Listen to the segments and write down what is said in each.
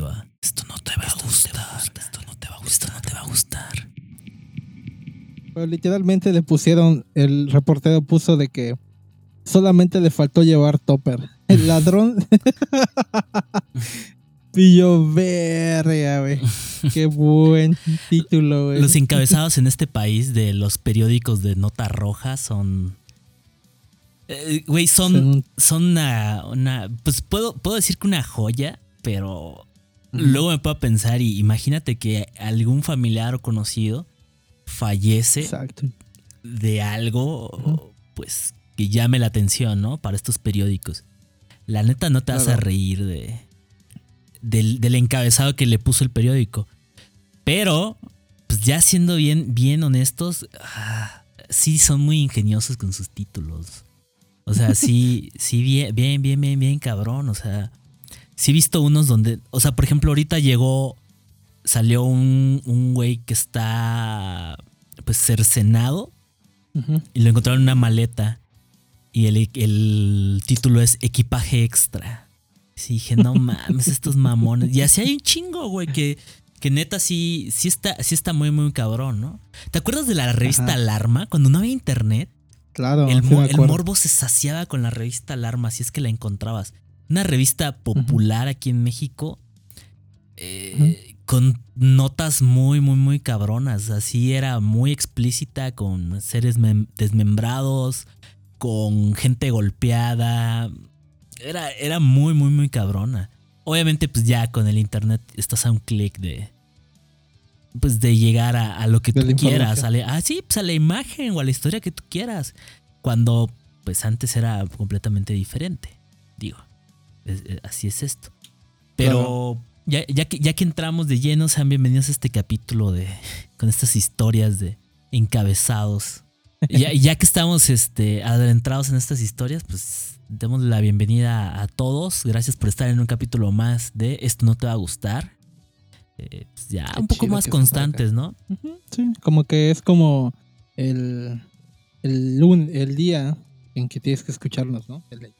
bienvenido a Esto no te va a gustar. Esto no te va a gustar. Esto no te va a gustar. Pero literalmente le pusieron, el reportero puso de que solamente le faltó llevar topper. El ladrón pillo verga, güey. Qué buen título, güey. Los encabezados en este país de los periódicos de nota roja son. eh, Güey, son, Son- son una, una- Pues puedo, puedo decir que una joya, pero luego me puedo pensar y imagínate que algún familiar o conocido fallece Exacto. de algo, pues, que llame la atención, ¿no? Para estos periódicos. La neta no te vas a reír de, del, del encabezado que le puso el periódico. Pero, pues ya siendo bien, bien honestos, ah, sí son muy ingeniosos con sus títulos. O sea, sí, sí, bien, bien, bien, bien, bien, cabrón. O sea, sí he visto unos donde, o sea, por ejemplo, ahorita llegó, salió un, un güey que está, pues, cercenado y lo encontraron en una maleta. Y el, el título es Equipaje Extra. Sí, dije, no mames, estos mamones. Y así hay un chingo, güey, que, que neta sí, sí, está, sí está muy, muy cabrón, ¿no? ¿Te acuerdas de la revista Ajá. Alarma? Cuando no había internet, Claro. el, sí el morbo se saciaba con la revista Alarma, si es que la encontrabas. Una revista popular aquí en México. eh, Con notas muy, muy, muy cabronas. Así era muy explícita con seres mem- desmembrados, con gente golpeada. Era, era muy, muy, muy cabrona. Obviamente, pues ya con el internet estás a un clic de. Pues de llegar a, a lo que De tú quieras. A la- ah, sí, pues a la imagen o a la historia que tú quieras. Cuando, pues antes era completamente diferente. Digo, es- es- así es esto. Pero ya, ya, que, ya que entramos de lleno, sean bienvenidos a este capítulo de con estas historias de encabezados. Ya, ya que estamos este, adentrados en estas historias, pues demos la bienvenida a todos. Gracias por estar en un capítulo más de Esto no te va a gustar. Eh, pues ya Qué un poco más constantes, ¿no? Sí, como que es como el, el, el día en que tienes que escucharnos, ¿no? El-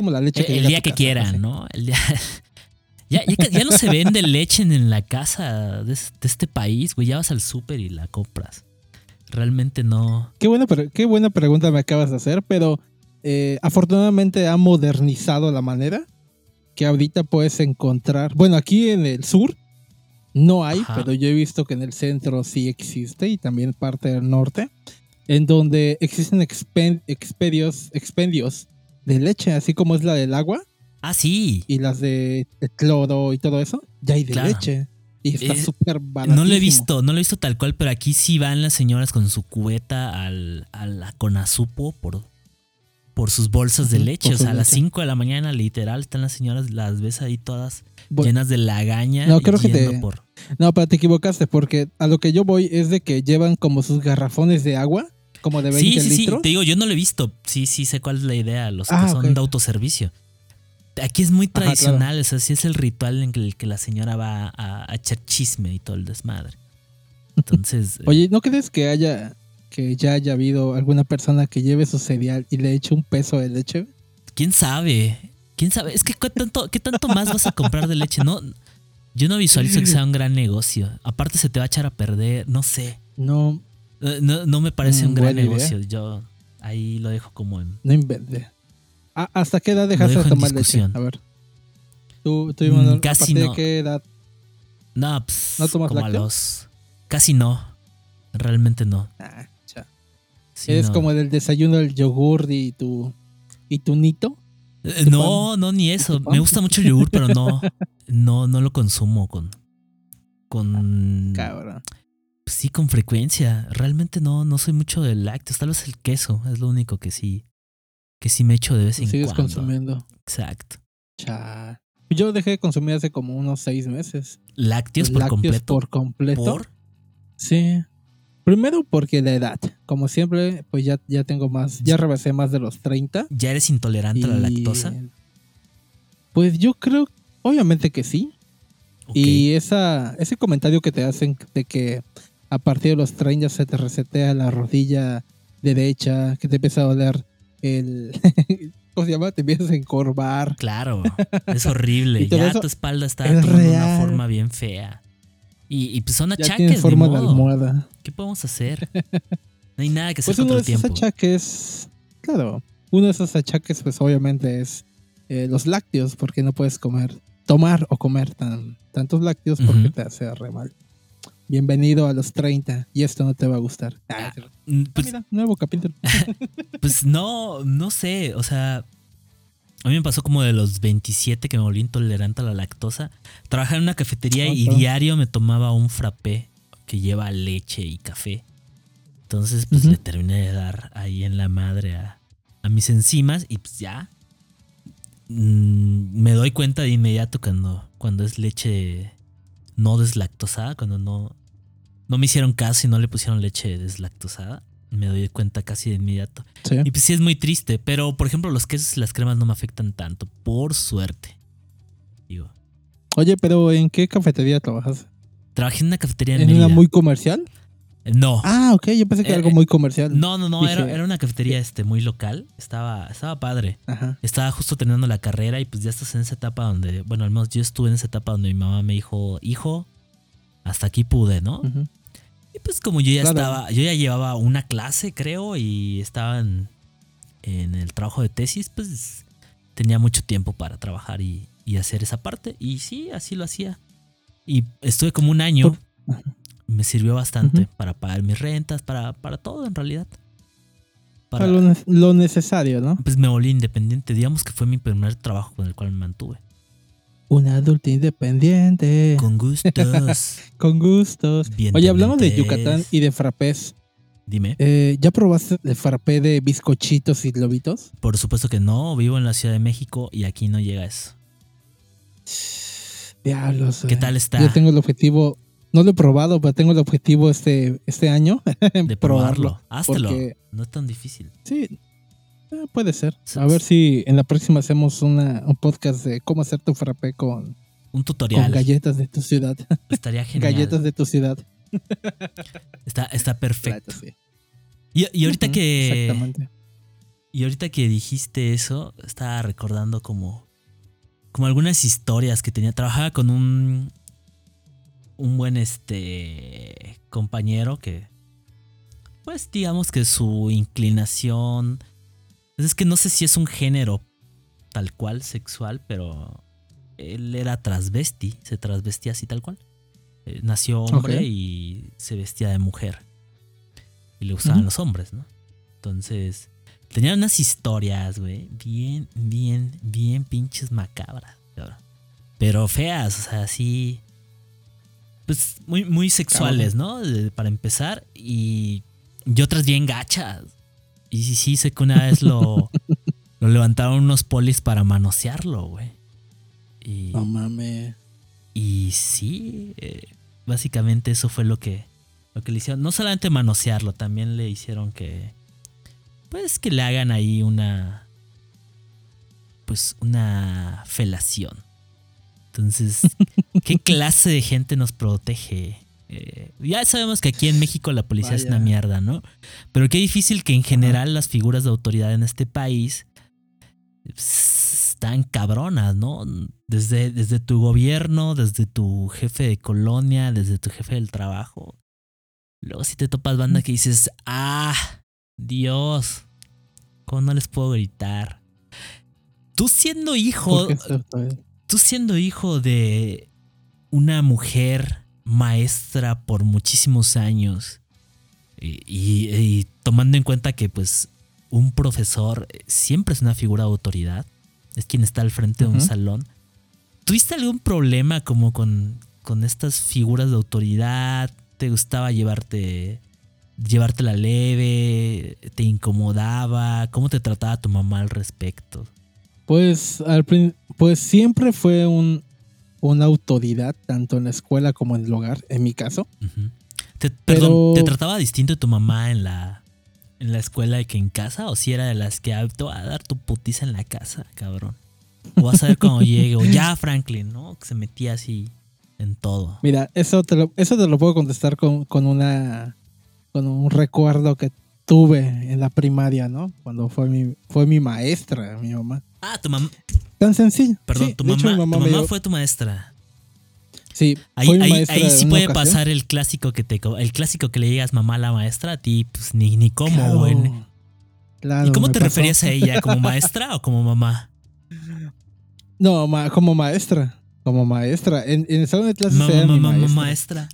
como la leche El, que el a día que casa, quieran. ¿no? El día- ya, ya, no se vende leche en, la casa de, es- de este país, güey. Ya vas al súper y la compras. Realmente no. Qué buena, qué buena pregunta me acabas de hacer, pero eh, afortunadamente ha modernizado la manera que ahorita puedes encontrar. Bueno, aquí en el sur no hay, Ajá. pero yo he visto que en el centro sí existe y también parte del norte, en donde existen expedios, expendios de leche, así como es la del agua Ah, sí. y las de, de cloro y todo eso, ya hay de Claro. leche. Y está Es- súper barato. No lo he visto, no lo he visto tal cual, pero aquí sí van las señoras con su cubeta al, a la Conazupo por, por sus bolsas de leche. O sea, a las leche. 5 de la mañana, literal, están las señoras, las ves ahí todas llenas de lagaña. No, creo que te- por. No, pero te equivocaste porque a lo que yo voy es de que llevan como sus garrafones de agua, como de 20 Sí, sí, sí. litros. Te digo, yo no lo he visto. Sí, sí, sé cuál es la idea. Los Ah, que son ok. de autoservicio. Aquí es muy Ajá, tradicional. O sea, sí es el ritual en el que la señora va a, a echar chisme y todo el desmadre. Entonces. eh, Oye, ¿no crees que haya que ya haya habido alguna persona que lleve su cereal y le eche un peso de leche? ¿Quién sabe? ¿Quién sabe? Es que ¿qué tanto, ¿qué tanto más vas a comprar de leche? No, yo no visualizo que sea un gran negocio. Aparte se te va a echar a perder, no sé. No, No, no me parece Mm, un gran buena idea. negocio. Yo ahí lo dejo como en... no invente. Ah, ¿Hasta qué edad dejaste de tomar leche? discusión. A ver. Tú, tú Mm, Imanol, ¿a casi partir de no. qué edad? No, pues, ¿No tomas como a los... Casi no. Realmente no. Ah, cha. Sí, Eres no. como del desayuno del yogur y tu y tu nito. Eh, tu No, no, ni eso. Me gusta mucho el yogur, pero no, no, no lo consumo con... Con... Cabrón. Sí, con frecuencia. Realmente no, no soy mucho de lácteos. Tal vez el queso es lo único que sí, que sí me echo de vez en Sigues cuando. consumiendo. Exacto. Cha. Yo dejé de consumir hace como unos seis meses. Lácteos por Lácteos completo. por completo. ¿Por? Sí. Primero porque la edad. Como siempre, pues ya, ya tengo más, ya rebasé más de los 30. ¿Ya eres intolerante a la lactosa? Pues yo creo, obviamente que sí. Y esa, ese comentario que te hacen de que a partir de los 30 se te resetea la rodilla derecha, que te empieza a doler el, ¿cómo se llama? Te empiezas a encorvar. Claro, es horrible. Ya tu espalda está es tomando una real. forma bien fea. Y, y pues son Ya achaques, ni forma de modo. almohada. ¿Qué podemos hacer? No hay nada que hacer Pues uno contra de el esos tiempo. achaques, claro, uno de esos achaques, pues obviamente es eh, los lácteos, porque no puedes comer, tomar o comer tan, tantos lácteos porque te hace re mal. Bienvenido a los 30 y esto no te va a gustar. Ah, ah, Mm, Pues, mira, nuevo capítulo. pues no, no sé. O sea, a mí me pasó como de los 27 que me volví intolerante a la lactosa. Trabajaba en una cafetería y diario me tomaba un frappé que lleva leche y café. Entonces, pues le terminé de dar ahí en la madre a, a mis enzimas y pues ya. Mm, me doy cuenta de inmediato cuando, cuando es leche no deslactosada, cuando no, no me hicieron caso y no le pusieron leche deslactosada. Me doy cuenta casi de inmediato. Sí. Y pues sí es muy triste, pero por ejemplo los quesos y las cremas no me afectan tanto, por suerte. Digo, Oye, pero ¿en qué cafetería trabajas? trabajé en una cafetería en, ¿En Mérida. una muy comercial? No, Ah, ok, yo pensé que Eh, era algo eh, muy comercial. no, no, no, era, dije- era una cafetería este, muy local. Estaba, estaba padre. Ajá. Estaba justo terminando la carrera y pues ya estás en esa etapa donde, bueno, al menos yo estuve en esa etapa donde mi mamá me dijo, hijo, hasta aquí pude, ¿no? Y pues como yo ya Claro. estaba, yo ya llevaba una clase, creo, y estaba en, en el trabajo de tesis, pues tenía mucho tiempo para trabajar y, y hacer esa parte. Y sí, así lo hacía. Y estuve como un año. Me sirvió bastante para pagar mis rentas, para, para todo en realidad. Para, Para lo, ne- lo necesario, ¿no? pues me volví independiente. Digamos que fue mi primer trabajo con el cual me mantuve. Un adulto independiente. Con gustos. Con gustos. Bien Oye, hablamos de. Yucatán y de frappés. Dime. Eh, ¿Ya probaste el frappé de bizcochitos y globitos? Por supuesto que no, vivo en la Ciudad de México y aquí no llega eso. Diablos. ¿Qué eh. tal está? Yo tengo el objetivo, no lo he probado, pero tengo el objetivo este, este año de probarlo. Háztelo. porque- No es tan difícil. Sí, eh, puede ser. A ver si en la próxima hacemos una, un podcast de cómo hacer tu frappé con, Un con tutorial. galletas de tu ciudad. Estaría genial. galletas de tu ciudad. Está, está perfecto. Claro, sí. Y, y ahorita que. Exactamente. Y ahorita que dijiste eso, estaba recordando como. Como algunas historias que tenía. Trabajaba con un. Un buen este. compañero que. Pues digamos que su inclinación. Pues Es que no sé si es un género tal cual sexual, pero. Él era transvesti. Se transvestía así tal cual. Eh, nació hombre y se vestía de mujer. Y le gustaban Ujú. los hombres, ¿no? Entonces. Tenía unas historias, güey. Bien, bien, bien pinches macabras. cabrón. Pero feas, o sea, así. Pues muy, muy sexuales, ¿no? Para empezar. Y, y otras bien gachas. Y sí, sí, sé que una vez lo, lo levantaron unos polis para manosearlo, güey. Y, No mames. y sí, eh, básicamente eso fue lo que, lo que le hicieron. No solamente manosearlo, también le hicieron que. Pues que le hagan ahí una. Pues una felación. Entonces, ¿qué clase de gente nos protege? Eh, ya sabemos que aquí en México la policía es una mierda, ¿no? Pero qué difícil que en general las figuras de autoridad en este país están cabronas, ¿no? Desde, desde tu gobierno, desde tu jefe de colonia, desde tu jefe del trabajo. Luego si te topas banda que dices, ah, Dios, ¿cómo no les puedo gritar? Tú siendo hijo, tú siendo hijo de una mujer maestra por muchísimos años y, y- y tomando en cuenta que pues un profesor siempre es una figura de autoridad, es quien está al frente de un salón, ¿tuviste algún problema como con, con estas figuras de autoridad? ¿Te gustaba llevarte, llevártela leve? ¿Te incomodaba? ¿Cómo te trataba tu mamá al respecto? Pues, al pues siempre fue un, una autoridad, tanto en la escuela como en el hogar, en mi caso. Te, Pero- Perdón, ¿te trataba distinto tu mamá en la, en la escuela que en casa? ¿O si era de las que "Ah, te va a dar tu putiza en la casa, cabrón? O vas a ver cuando llegue. O ya, Franklin, ¿no? Que se metía así en todo. Mira, eso te lo, eso te lo puedo contestar con, con una con un recuerdo que tuve en la primaria, ¿no? Cuando fue mi, fue mi maestra, mi mamá. Ah, tu mamá. Tan sencillo. Perdón, Sí, tu mamá, hecho, mi tu mamá dio- fue tu maestra. Sí, Ahí, fue mi ahí, maestra ahí sí puede ocasión. pasar el clásico que te el clásico que le digas mamá a la maestra, a ti, pues ni, ni cómo, Claro, güey. claro, ¿Y cómo te pasó. referías a ella? ¿Como maestra o como mamá? No, ma- como maestra. Como maestra. En, en el salón de clases Mamá, mamá, maestra. maestra.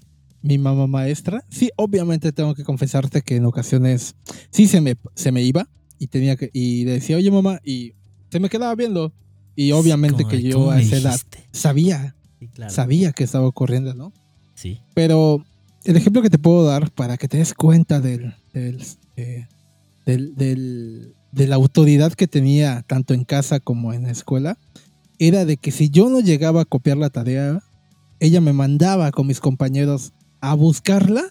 Mi mamá maestra. Sí, obviamente tengo que confesarte que en ocasiones sí se me, se me iba y tenía que y decía, oye mamá, y se me quedaba viendo. Y obviamente que yo ¿cómo a esa edad sabía, Sí, claro. sabía que estaba ocurriendo, ¿no? Sí. Pero el ejemplo que te puedo dar para que te des cuenta del, del, eh, del- del- de la autoridad que tenía tanto en casa como en la escuela era de que si yo no llegaba a copiar la tarea, ella me mandaba con mis compañeros a buscarla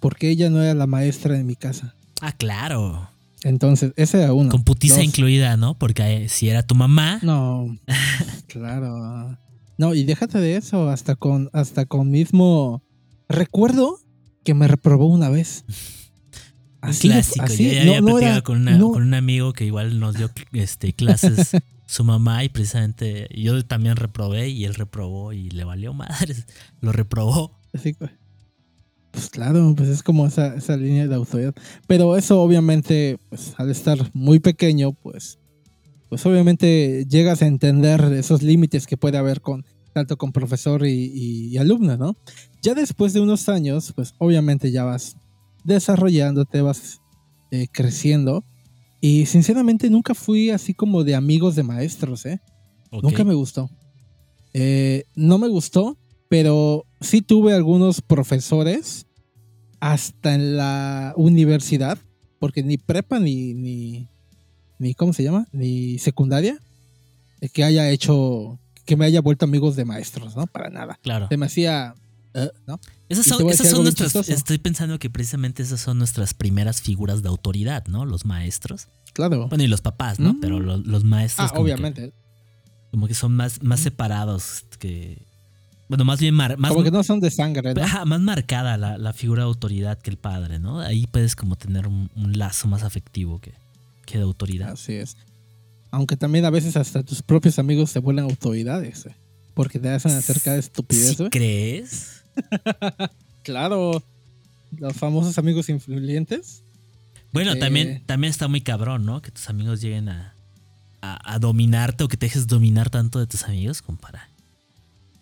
porque ella no era la maestra en mi casa. Ah, claro. Entonces, ese era uno. Con putiza Dos, incluida, ¿no? Porque eh, si era tu mamá. No, claro. No, y déjate de eso, hasta con, hasta con mismo. Recuerdo que me reprobó una vez. Así de- clásico. así, ya, ya no- había no platicado era- con, una- no- con un amigo que igual nos dio este, clases su mamá y precisamente yo también reprobé y él reprobó y le valió madres. Lo reprobó. así pues claro, pues es como esa, esa línea de autoridad. Pero eso obviamente, pues al estar muy pequeño, pues, pues obviamente llegas a entender esos límites que puede haber con tanto con profesor y, y- y alumno, ¿no? Ya después de unos años, pues obviamente ya vas desarrollándote, vas eh, creciendo. Y sinceramente nunca fui así como de amigos de maestros, ¿eh? Nunca me gustó. Eh, no me gustó, pero sí tuve algunos profesores hasta en la universidad, porque ni prepa ni, ni, ni ¿cómo se llama? Ni secundaria, eh, que haya hecho, que me haya vuelto amigos de maestros, ¿no? Para nada. Claro. Se me hacía, eh, ¿no? Esas son, esas son nuestras. Estoy pensando que precisamente esas son nuestras primeras figuras de autoridad, ¿no? Los maestros. Claro. Bueno, y los papás, ¿no? Mm. Pero lo- los maestros. Ah, como que- obviamente. como que son más, más Mm. separados que. Bueno, más bien mar- más, Como que no son de sangre, ¿no? Ajá, más marcada la, la figura de autoridad que el padre, ¿no? Ahí puedes como tener un, un lazo más afectivo que, que de autoridad. Así es. Aunque también a veces hasta tus propios amigos se vuelven autoridades, eh, porque te hacen hacer cada estupidez, ¿Sí crees? Claro, los famosos amigos influyentes. Bueno, Eh. también, también está muy cabrón, ¿no? Que tus amigos lleguen a, a, a dominarte o que te dejes dominar tanto de tus amigos como para,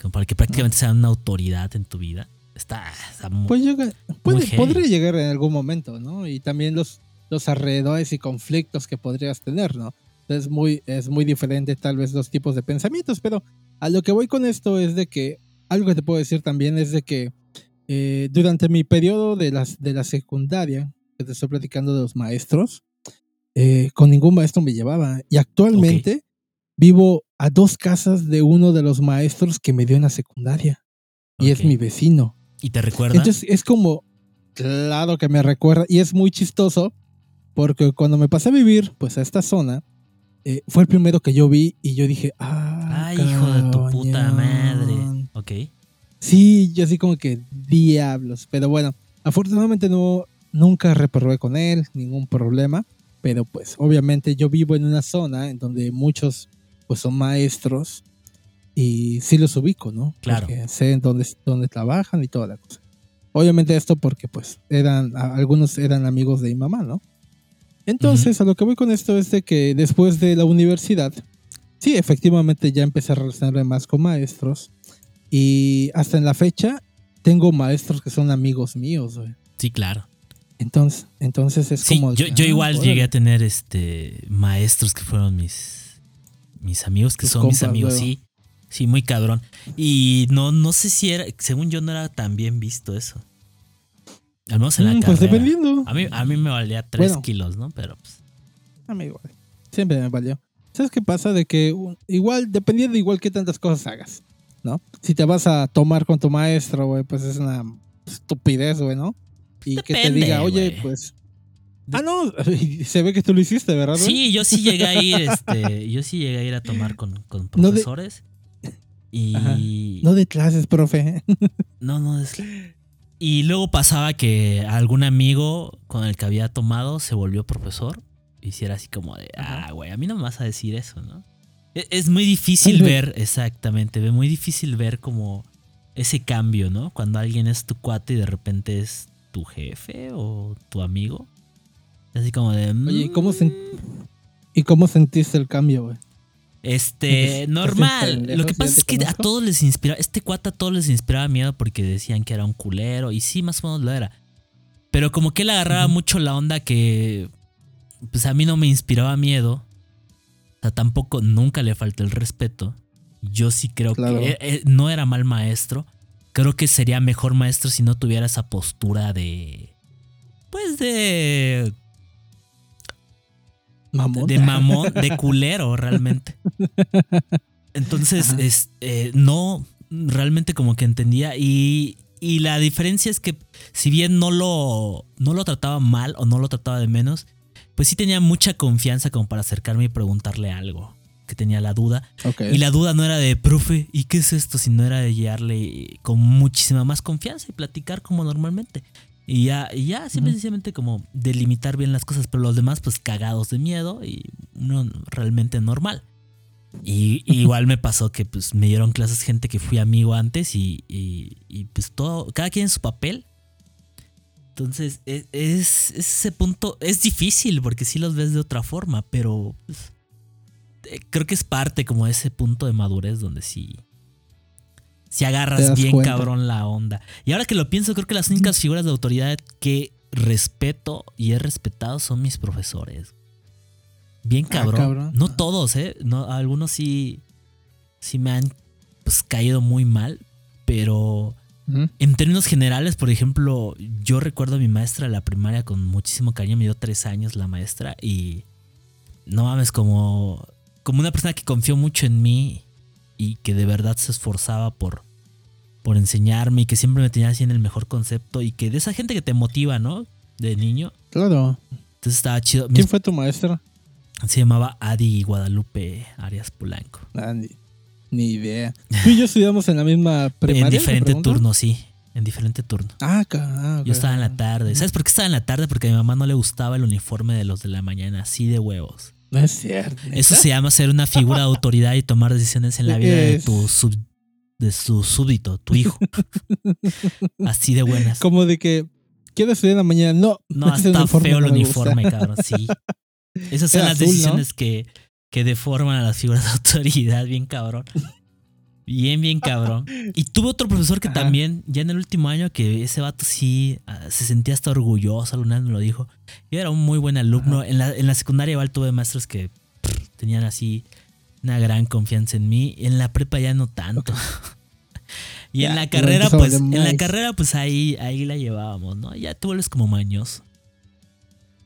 como para que prácticamente sean una autoridad en tu vida. Está, está mu- Pues llega, puede- heavy. podría llegar en algún momento, ¿no? Y también los, los alrededores y conflictos que podrías tener, ¿no? Es muy, es muy diferente tal vez los tipos de pensamientos, pero a lo que voy con esto es de que algo que te puedo decir también es de que eh, durante mi periodo de, las, de la secundaria, que te estoy platicando de los maestros, eh, con ningún maestro me llevaba. Y actualmente vivo a dos casas de uno de los maestros que me dio en la secundaria. Y es mi vecino. ¿Y te recuerda? Entonces es como, claro que me recuerda, y es muy chistoso, porque cuando me pasé a vivir, pues a esta zona, eh, fue el primero que yo vi y yo dije, ah, Ay, hijo de tu puta madre. cañón". Ok. Sí, yo así como que diablos, pero bueno, afortunadamente no, nunca reprobé con él, ningún problema, pero pues obviamente yo vivo en una zona en donde muchos pues son maestros y sí los ubico, ¿no? Claro. Porque sé en dónde, dónde trabajan y toda la cosa. Obviamente esto porque pues eran, algunos eran amigos de mi mamá, ¿no? Entonces, a lo que voy con esto es de que después de la universidad, sí, efectivamente ya empecé a relacionarme más con maestros y hasta en la fecha tengo maestros que son amigos míos, güey. Sí, claro. Entonces, entonces es Sí, como... yo, yo ah, igual llegué a tener este maestros que fueron mis mis amigos, que Tus son mis amigos, luego. sí. Sí, muy cabrón. Y no, no sé si era, según yo no era tan bien visto eso. Al menos en la Mm, pues carrera. dependiendo. A mí, a mí me valía tres Bueno. kilos, ¿no? Pero pues, A mí igual. Siempre me valió. ¿Sabes qué pasa? De que igual, dependiendo igual qué tantas cosas hagas, ¿no? Si te vas a tomar con tu maestro, güey, pues es una estupidez, güey, ¿no? Y que te diga, oye, pues... Ah, no, se ve que tú lo hiciste, ¿verdad? Sí, yo sí llegué a ir, este, yo sí llegué a ir a tomar con, con No de- profesores. Y Ajá. No de clases, profe. no, no, es- Y luego pasaba que algún amigo con el que había tomado se volvió profesor. Y si era así como de, ah, güey, a mí no me vas a decir eso, ¿no? E, es, muy difícil ver, exactamente, es muy difícil ver como ese cambio, ¿no? Cuando alguien es tu cuate y de repente es tu jefe o tu amigo. Así como de... Oye, ¿cómo, mm". ¿y cómo sentiste el cambio, güey? Este, normal. Lo que pasa es que a todos les inspiraba, este cuata a todos les inspiraba miedo porque decían que era un culero y sí, más o menos lo era. Pero como que él agarraba mucho la onda que, pues a mí no me inspiraba miedo. O sea, tampoco, nunca le faltó el respeto. Yo sí creo que eh, no era mal maestro. Creo que sería mejor maestro si no tuviera esa postura de, pues de de mamón, de culero, realmente. Entonces, es, eh, no, realmente como que entendía. Y, y, la diferencia es que, si bien no lo, no lo trataba mal o no lo trataba de menos, pues sí tenía mucha confianza como para acercarme y preguntarle algo. Que tenía la duda. Y la duda no era de, profe, ¿y qué es esto? Sino era de guiarle con muchísima más confianza y platicar como normalmente. Y ya, y ya simplemente como delimitar bien las cosas, pero los demás pues cagados de miedo y uno realmente normal. Y, igual me pasó que pues me dieron clases gente que fui amigo antes y, y, pues todo, cada quien en su papel. Entonces e, es, ese punto, es difícil porque sí los ves de otra forma, pero pues, eh, creo que es parte como de ese punto de madurez donde sí, si agarras bien cabrón la onda. Y ahora que lo pienso, creo que las únicas figuras de autoridad que respeto y he respetado son mis profesores. Bien ah, cabrón. No todos, ¿eh? No, algunos sí, sí me han pues, caído muy mal, pero en términos generales, por ejemplo, yo recuerdo a mi maestra de la primaria con muchísimo cariño, me dio tres años la maestra y no mames, como, como una persona que confió mucho en mí y que de verdad se esforzaba por, por enseñarme y que siempre me tenía así en el mejor concepto y que de esa gente que te motiva, ¿no? De niño. Claro. Entonces estaba chido. ¿Quién fue tu maestra? Se llamaba Adi Guadalupe Arias Polanco. ni, idea. Tú y yo estudiamos en la misma primaria. En diferente turno, sí. En diferente turno. Ah, ah Yo estaba en la tarde. ¿Sabes por qué estaba en la tarde? Porque a mi mamá no le gustaba el uniforme de los de la mañana, así de huevos. No es cierto. Eso se llama ser una figura de autoridad y tomar decisiones en la vida de tu de su súbdito, tu hijo. Así de buenas. Como de que quiero estudiar en la mañana. No, no, está feo el uniforme, cabrón. Sí. Esas son las decisiones que, que deforman a las figuras de autoridad, bien cabrón. Bien, bien cabrón. Y tuve otro profesor que también, ya en el último año, que ese vato sí ah, se sentía hasta orgulloso, alguna vez me lo dijo. Yo era un muy buen alumno. En la, en la, secundaria igual tuve maestros que tenían así una gran confianza en mí. En la prepa ya no tanto. y en la carrera, pues, en la carrera, pues ahí, ahí la llevábamos, ¿no? Ya te vuelves como mañoso.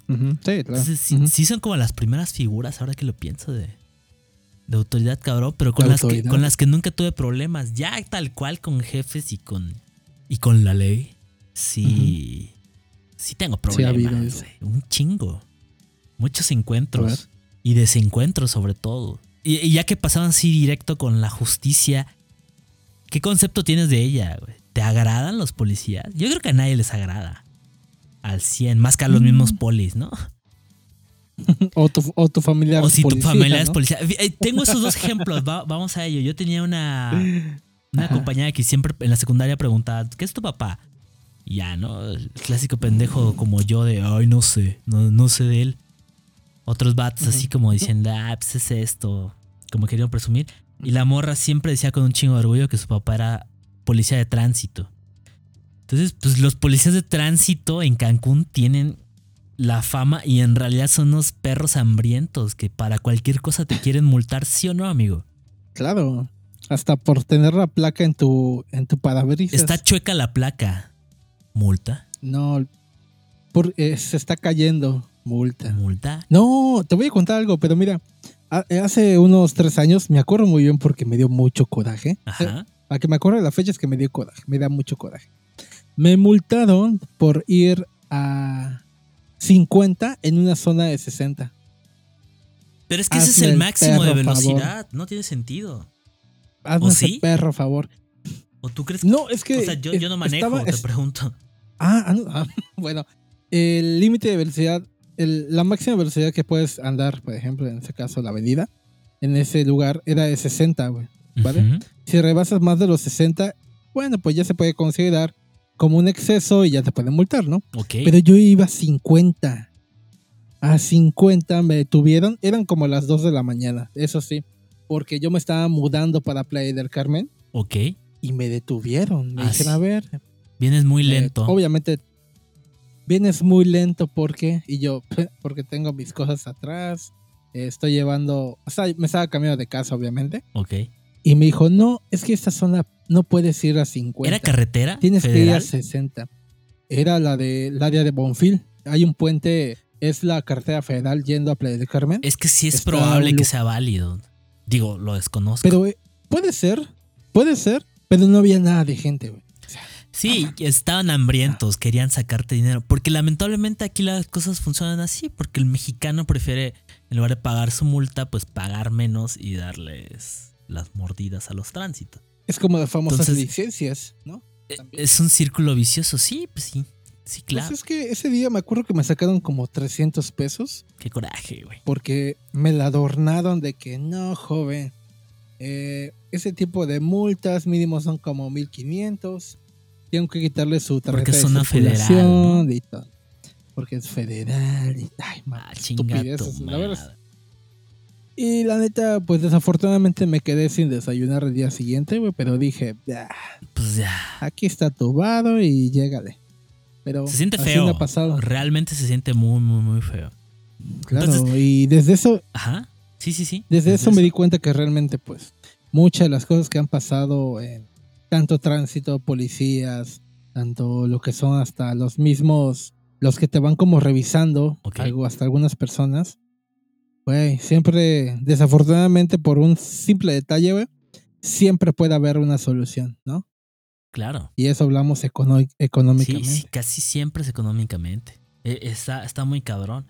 Sí, claro. sí, son como las primeras figuras, ahora que lo pienso, de, de autoridad, cabrón, pero con las, que, con las que nunca tuve problemas. Ya tal cual con jefes y con, y con la ley. Sí. Sí tengo problemas. un chingo. Muchos encuentros. Y desencuentros sobre todo. Y, ya que pasaban así directo con la justicia, ¿qué concepto tienes de ella, güey? ¿Te agradan los policías? Yo creo que a nadie les agrada. Al 100, más que a los mismos mm. polis, ¿no? O, tu, o tu familiar O si tu familia es policía. Eh, tengo esos dos ejemplos, vamos a ello. Yo tenía una, una compañera que siempre en la secundaria preguntaba, ¿qué es tu papá? ya, ¿no? El clásico pendejo como yo de, ay, no sé, no, no sé de él. Otros bats así como diciendo, ah, pues es esto, como querían presumir. Y la morra siempre decía con un chingo de orgullo que su papá era policía de tránsito. Entonces, pues los policías de tránsito en Cancún tienen la fama y en realidad son unos perros hambrientos que para cualquier cosa te quieren multar, ¿sí o no, amigo? Claro. Hasta por tener la placa en tu, en tu parabrisas. Está chueca la placa. ¿Multa? No, eh, se está cayendo. Multa. ¿Multa? No, te voy a contar algo, pero mira, hace unos tres años me acuerdo muy bien porque me dio mucho coraje. Ajá. A que me acuerdo de la fecha es que me dio coraje, me da mucho coraje. Me multaron por ir a 50 en una zona de 60. Pero es que ese es el, máximo de velocidad. No tiene sentido. Hazme ese perro, favor. ¿O tú crees No, es que. O sea, yo, yo no manejo, estaba- te es- pregunto. Ah, ah, no, ah, bueno. El límite de velocidad, el- la máxima velocidad que puedes andar, por ejemplo, en ese caso, la avenida, en ese lugar, era de 60, güey. ¿Vale? Si rebasas más de los 60, bueno, pues ya se puede considerar como un exceso y ya te pueden multar, ¿no? Ok. Pero yo iba a 50. A 50 me detuvieron. Eran como las 2 de la mañana, eso sí. Porque yo me estaba mudando para Playa del Carmen ok. y me detuvieron. Me Ah, dijeron, sí. a ver. Vienes muy eh, lento. obviamente vienes muy lento porque. Y yo, porque tengo mis cosas atrás. eh, estoy llevando. O sea, me estaba cambiando de casa, obviamente. ok. Y me dijo, no, es que esta zona no puedes ir a 50. ¿Era carretera? Tienes que ir a federal? 60. Era la del área de Bonfil. Hay un puente, es la carretera federal yendo a Playa del Carmen. Es que sí es Está probable que sea válido. Digo, lo desconozco. Pero eh, puede ser, puede ser, pero no había nada de gente, güey. O sea, Sí, estaban hambrientos, querían sacarte dinero. Porque lamentablemente aquí las cosas funcionan así, porque el mexicano prefiere, en lugar de pagar su multa, pues pagar menos y darles las mordidas a los tránsitos. es como las famosas Entonces- licencias, ¿no? También. Es un círculo vicioso, sí, pues sí. Sí, claro. Pues es que ese día me acuerdo que me sacaron como 300 pesos Qué coraje, güey. porque me la adornaron de que no, joven. eh, ese tipo de multas mínimo son como 1500. Tengo que quitarle su tarjeta Porque es de zona federal, y todo. Porque es federal y ay, man, Ah, chinga estupideces, tu la verdad. Y la neta, pues desafortunadamente me quedé sin desayunar el día siguiente, güey, pero dije, "Ah, Pues ya. aquí está tu varo y llégale. Pero Se siente feo. pasado. Realmente se siente muy, muy, muy feo. Claro, Entonces- y desde eso, Ajá. Sí, sí, sí. desde eso me di cuenta que realmente, pues, muchas de las cosas que han pasado en tanto tránsito, policías, tanto lo que son hasta los mismos, los que te van como revisando, algo, hasta algunas personas, güey, siempre, desafortunadamente por un simple detalle, güey, siempre puede haber una solución, ¿no? Claro. Y eso hablamos Sí, económicamente. sí, casi siempre es económicamente. Eh, Está, está muy cabrón.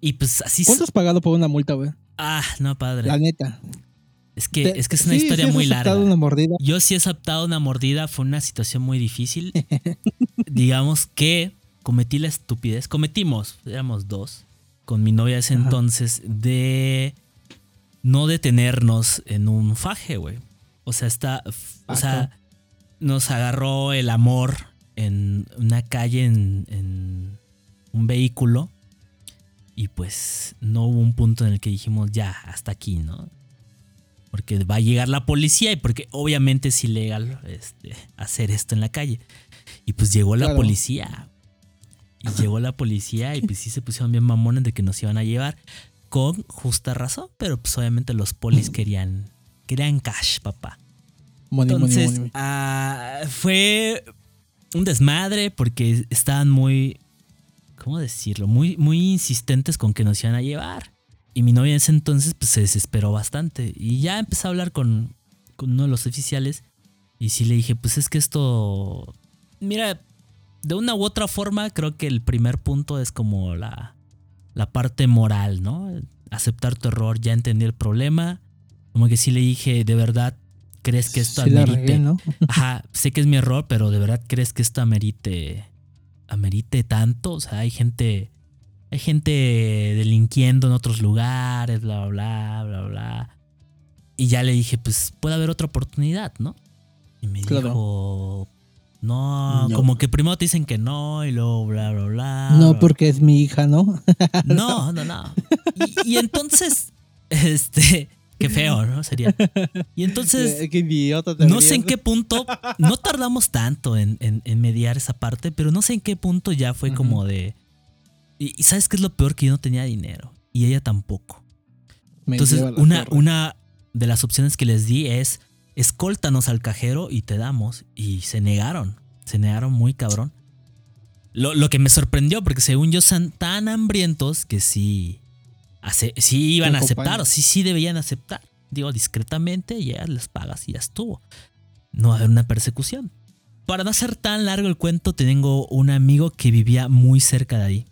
Y pues así... ¿Cuánto has pagado por una multa, güey? Ah, no, padre. La neta. Es que, Te- es que es una sí, historia sí muy larga. una mordida. Yo sí he aceptado una mordida, fue una situación muy difícil. Digamos que cometí la estupidez, cometimos, éramos dos, con mi novia de ese Ajá. entonces, de no detenernos en un faje, güey. O sea, está, o sea, nos agarró el amor en una calle, en, en un vehículo, y pues no hubo un punto en el que dijimos, ya, hasta aquí, ¿no? Porque va a llegar la policía y porque obviamente es ilegal este, hacer esto en la calle. Y pues llegó la Claro. policía. Y llegó la policía y pues sí se pusieron bien mamones de que nos iban a llevar. Con justa razón, pero pues obviamente los polis querían, querían cash, papá. Money, Entonces, money, money. ah, fue un desmadre porque estaban muy, ¿cómo decirlo? Muy, muy insistentes con que nos iban a llevar. Y mi novia en ese entonces pues, se desesperó bastante. Y ya empecé a hablar con, con uno de los oficiales. Y sí le dije, pues es que esto... Mira, de una u otra forma creo que el primer punto es como la, la parte moral, ¿no? Aceptar tu error, ya entendí el problema. Como que sí le dije, de verdad, ¿crees que esto Sí amerite? regué, ¿no? Ajá, sé que es mi error, pero de verdad crees que esto amerite, amerite tanto. O sea, hay gente, hay gente delinquiendo en otros lugares, bla, bla, bla, bla, bla. Y ya le dije, pues puede haber otra oportunidad, ¿no? Y me Claro. dijo, no, No. como que primero te dicen que no y luego bla, bla, bla. No, porque es mi hija, ¿no? No, no, no. Y, y entonces, este, qué feo, ¿no? Sería. Y entonces, qué idiota te no sé en qué punto, no tardamos tanto en, en- en mediar esa parte, pero no sé en qué punto ya fue como de... Y, y ¿sabes qué es lo peor? Que yo no tenía dinero y ella tampoco. Me Entonces, una, una de las opciones que les di es, escóltanos al cajero y te damos. Y se negaron, se negaron muy cabrón. Lo, lo que me sorprendió, porque según yo son tan hambrientos que sí, ace- sí iban a aceptar, o sí, sí debían aceptar. Digo, discretamente, ya les pagas y ya estuvo. No va a haber una persecución. Para no hacer tan largo el cuento, tengo un amigo que vivía muy cerca de ahí.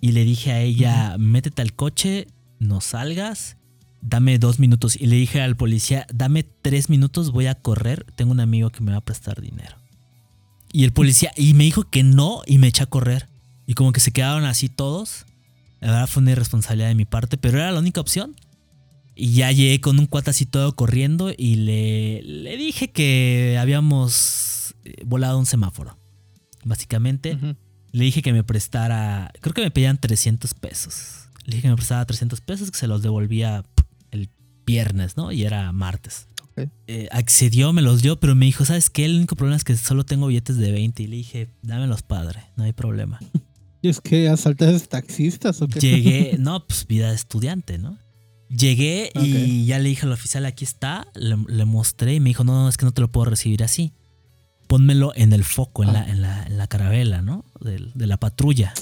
Y le dije a ella, métete al coche, no salgas dame dos minutos. Y le dije al policía, dame tres minutos, voy a correr, tengo un amigo que me va a prestar dinero. Y el policía, y me dijo que no, y me eché a correr. Y como que se quedaron así todos. La verdad fue una irresponsabilidad de mi parte, pero era la única opción. Y ya llegué con un cuate así todo corriendo y le, le dije que habíamos eh, volado un semáforo. Básicamente, le dije que me prestara, creo que me pedían 300 pesos. Le dije que me prestara 300 pesos, que se los devolvía viernes, ¿no? Y era martes. Eh, accedió, me los dio, pero me dijo, ¿sabes qué? El único problema es que solo tengo billetes de 20. Y le dije, dámelos, padre, no hay problema. ¿Y es que asaltaste taxistas o qué? Llegué, no, pues vida de estudiante, ¿no? Llegué y ya le dije al oficial, aquí está, le, le mostré y me dijo, no, no, es que no te lo puedo recibir así. Pónmelo en el foco, en, la, Ah. en, la, en la carabela, ¿no? De, la patrulla.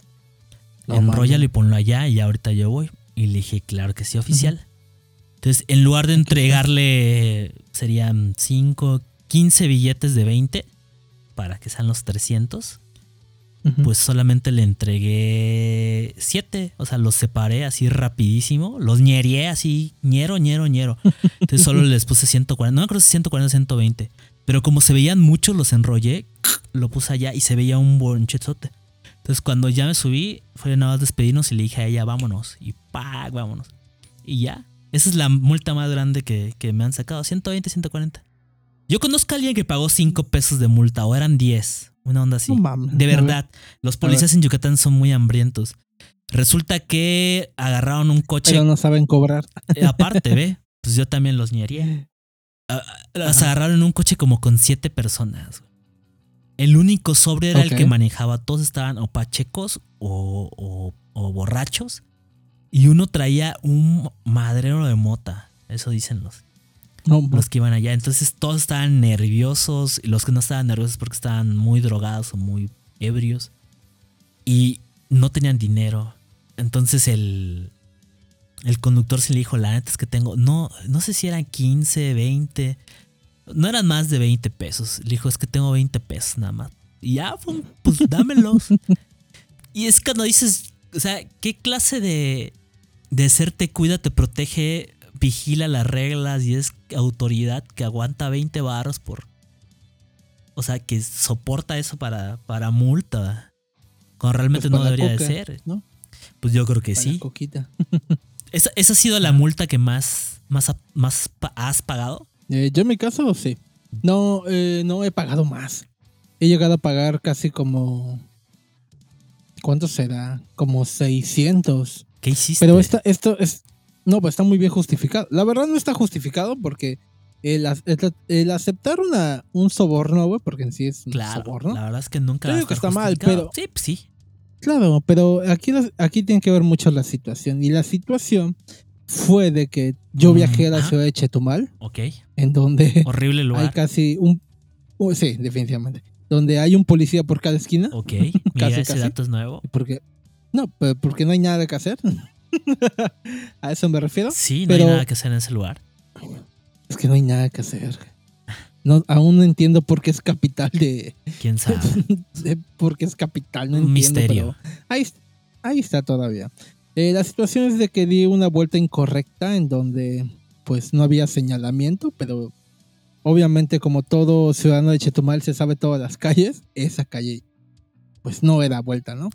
No Enróllalo y ponlo allá y ahorita yo voy. Y le dije, claro que sí, oficial. Entonces, en lugar de entregarle, serían 5, 15 billetes de 20 para que sean los 300 Ujú. pues solamente le entregué siete. O sea, los separé así rapidísimo. Los ñerié así, ñero, ñero, ñero. Entonces solo les puse 140. No me acuerdo si 140 o 120. Pero como se veían muchos, los enrollé, lo puse allá y se veía un bonchezote. Entonces cuando ya me subí, fue nada más despedirnos y le dije a ella, vámonos. Y ¡pac! Vámonos. Y ya. Esa es la multa más grande que, que me han sacado. 120, 140. Yo conozco a alguien que pagó 5 pesos de multa o eran 10. Una onda así. No mames. De ver. verdad, los policías en Yucatán son muy hambrientos. Resulta que agarraron un coche. Pero no saben cobrar. eh, aparte, ¿ve? Pues yo también los ñería. Ah, Las Ajá. agarraron en un coche como con siete personas. El único sobre era el que manejaba. Todos estaban o pachecos o, o- o borrachos. Y uno traía un madrero de mota. Eso dicen los, No, los que iban allá. Entonces todos estaban nerviosos. Y los que no estaban nerviosos porque estaban muy drogados o muy ebrios. Y no tenían dinero. Entonces el, el conductor se le dijo, la neta es que tengo, no, no sé si eran 15, 20. No eran más de 20 pesos. Le dijo, es que tengo 20 pesos nada más. Y ya, pues dámelos. y es cuando dices, o sea, ¿qué clase de, de ser te cuida, te protege, vigila las reglas y es autoridad que aguanta 20 barros por... O sea, que soporta eso para, para multa. Cuando realmente Pues no para debería de ser. ¿no? Pues yo creo que Para sí. Coquita. Esa, esa ha sido la multa que más, más, más has pagado. Eh, yo en mi caso, sí. No, eh, no he pagado más. He llegado a pagar casi como... ¿Cuánto será? Como 600. ¿Qué hiciste? Pero esta, esto es... No, pues está muy bien justificado. La verdad no está justificado porque el, el- el aceptar una, un soborno, güey, porque en sí es un Claro, soborno. la verdad es que nunca. Digo que está mal, pero- Sí, pues sí. Claro, pero aquí, aquí tiene que ver mucho la situación. Y la situación fue de que yo Mm, viajé a la ciudad de Chetumal, Ok. en donde Horrible hay lugar. casi un... uh, sí, definitivamente. Donde hay un policía por cada esquina. Ok. Mira, Casi, ese casi. dato es nuevo. Porque, no, porque no hay nada que hacer. a eso me refiero. Sí, no Pero- hay nada que hacer en ese lugar. Es que no hay nada que hacer. No, aún no entiendo por qué es capital de, Quién sabe. de- por qué es capital. No Un entiendo, misterio. pero ahí, ahí está todavía. Eh, la situación es de que di una vuelta incorrecta en donde pues no había señalamiento, pero obviamente como todo ciudadano de Chetumal se sabe todas las calles, esa calle pues no era vuelta, ¿no?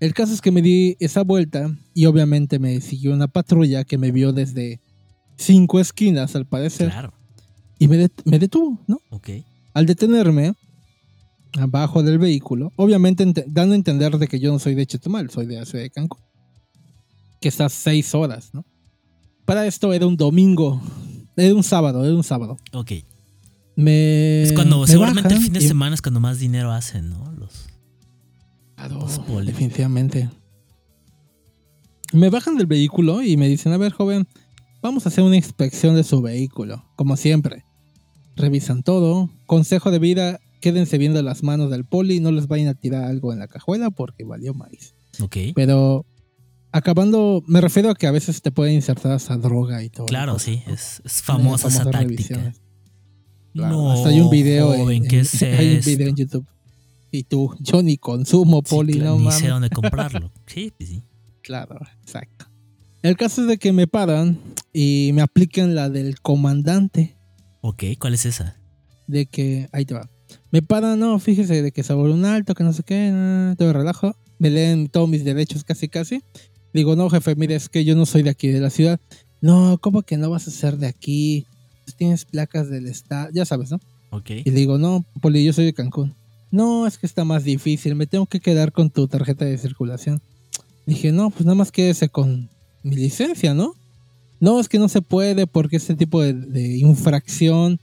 El caso es que me di esa vuelta y obviamente me siguió una patrulla que me vio desde cinco esquinas al parecer Claro. y me, det- me detuvo, ¿no? Ok. Al detenerme abajo del vehículo, obviamente ente- dando a entender de que yo no soy de Chetumal, soy de la ciudad de Cancún, que está seis horas, ¿no? Para esto era un domingo, era un sábado, era un sábado. Ok. Me, Es cuando me seguramente el fin de y- semana es cuando más dinero hacen, ¿no? Definitivamente. Me bajan del vehículo y me dicen, a ver, joven, vamos a hacer una inspección de su vehículo, como siempre. Revisan todo. Consejo de vida, quédense viendo las manos del poli, no les vayan a tirar algo en la cajuela porque valió maíz. Ok. Pero acabando, me refiero a que a veces te pueden insertar hasta droga y todo. Claro, sí. Es, es famosa esa táctica. Claro, No, hasta hay un video, en, joven, ¿qué en- es hay un video en YouTube. Y tú, yo ni consumo Sí, poli, no ni mames. sé dónde comprarlo. Sí, sí. Claro, exacto. El caso es de que me paran y me aplican la del comandante. Ok, ¿cuál es esa? De que, ahí te va. Me paran, no, fíjese, de que sobre un alto, que no sé qué, no, todo relajo. Me leen todos mis derechos casi, casi. Digo, no, jefe, mire, es que yo no soy de aquí, de la ciudad. No, ¿cómo que no vas a ser de aquí? Pues tienes placas del estado, ya sabes, ¿no? Ok. Y digo, no, Poli, yo soy de Cancún. No, es que está más difícil, me tengo que quedar con tu tarjeta de circulación. Dije, no, pues nada más quédese con mi licencia, ¿no? No, es que no se puede porque este tipo de, de infracción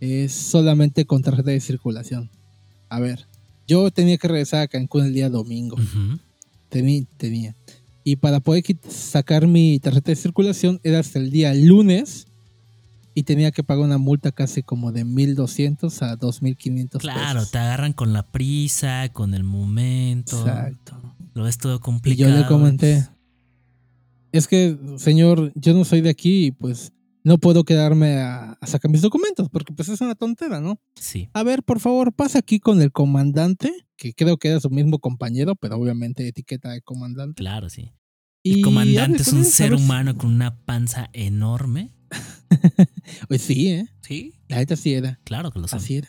es solamente con tarjeta de circulación. A ver, yo tenía que regresar a Cancún el día domingo. Ujú. Tenía, tenía. Y para poder sacar mi tarjeta de circulación era hasta el día lunes. Y tenía que pagar una multa casi como de 1200 a 2500 Claro, pesos. te agarran con la prisa, con el momento. Exacto. Lo ves todo Y complicado. yo le comenté, es que, señor, yo no soy de aquí y pues no puedo quedarme a, a sacar mis documentos porque pues es una tontera, ¿no? Sí. A ver, por favor, pasa aquí con el comandante, que creo que era su mismo compañero, pero obviamente etiqueta de comandante. Claro, sí. Y El comandante es un ser humano con una panza enorme. Pues sí, ¿eh? Sí. La neta sí era. Claro que lo son. Así era.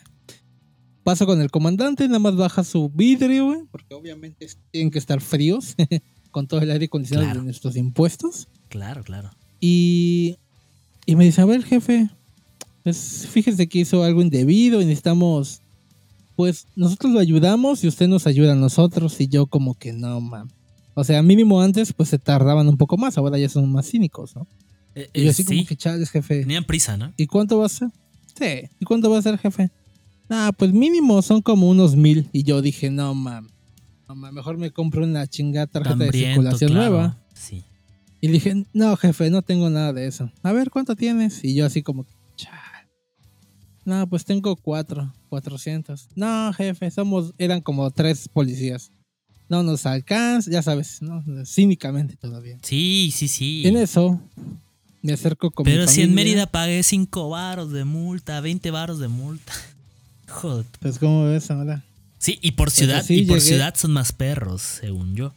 Paso con el comandante, nada más baja su vidrio, güey, porque obviamente tienen que estar fríos con todo el aire acondicionado Claro. de nuestros impuestos. Claro, claro. Y, y me dice, a ver, jefe, pues fíjese que hizo algo indebido y necesitamos, pues nosotros lo ayudamos y usted nos ayuda a nosotros. Y yo como que no, man. O sea, mínimo antes pues se tardaban un poco más, ahora ya son más cínicos, ¿no? Eh, Y yo eh, así sí. como que chales, jefe. Tenían prisa, ¿no? ¿Y cuánto va a ser? Sí. ¿Y cuánto va a ser, jefe? Ah, pues mínimo son como unos mil. Y yo dije, no, mam. No, mam, mejor me compro una chingada tarjeta de circulación claro. nueva. Sí. Y le dije, no, jefe, no tengo nada de eso. A ver, ¿cuánto tienes? Y yo así como, chal. No, pues tengo cuatro, cuatrocientos. No, jefe, somos, eran como tres policías. No nos alcanza, ya sabes, ¿no? Cínicamente todavía. Sí, sí, sí. En eso, me acerco con mi Pero si en. Mérida pagué 5 varos de multa, 20 varos de multa. Joder. Pues, ¿cómo ves ahora? Sí, y por ciudad, así y por ciudad son más perros, según yo.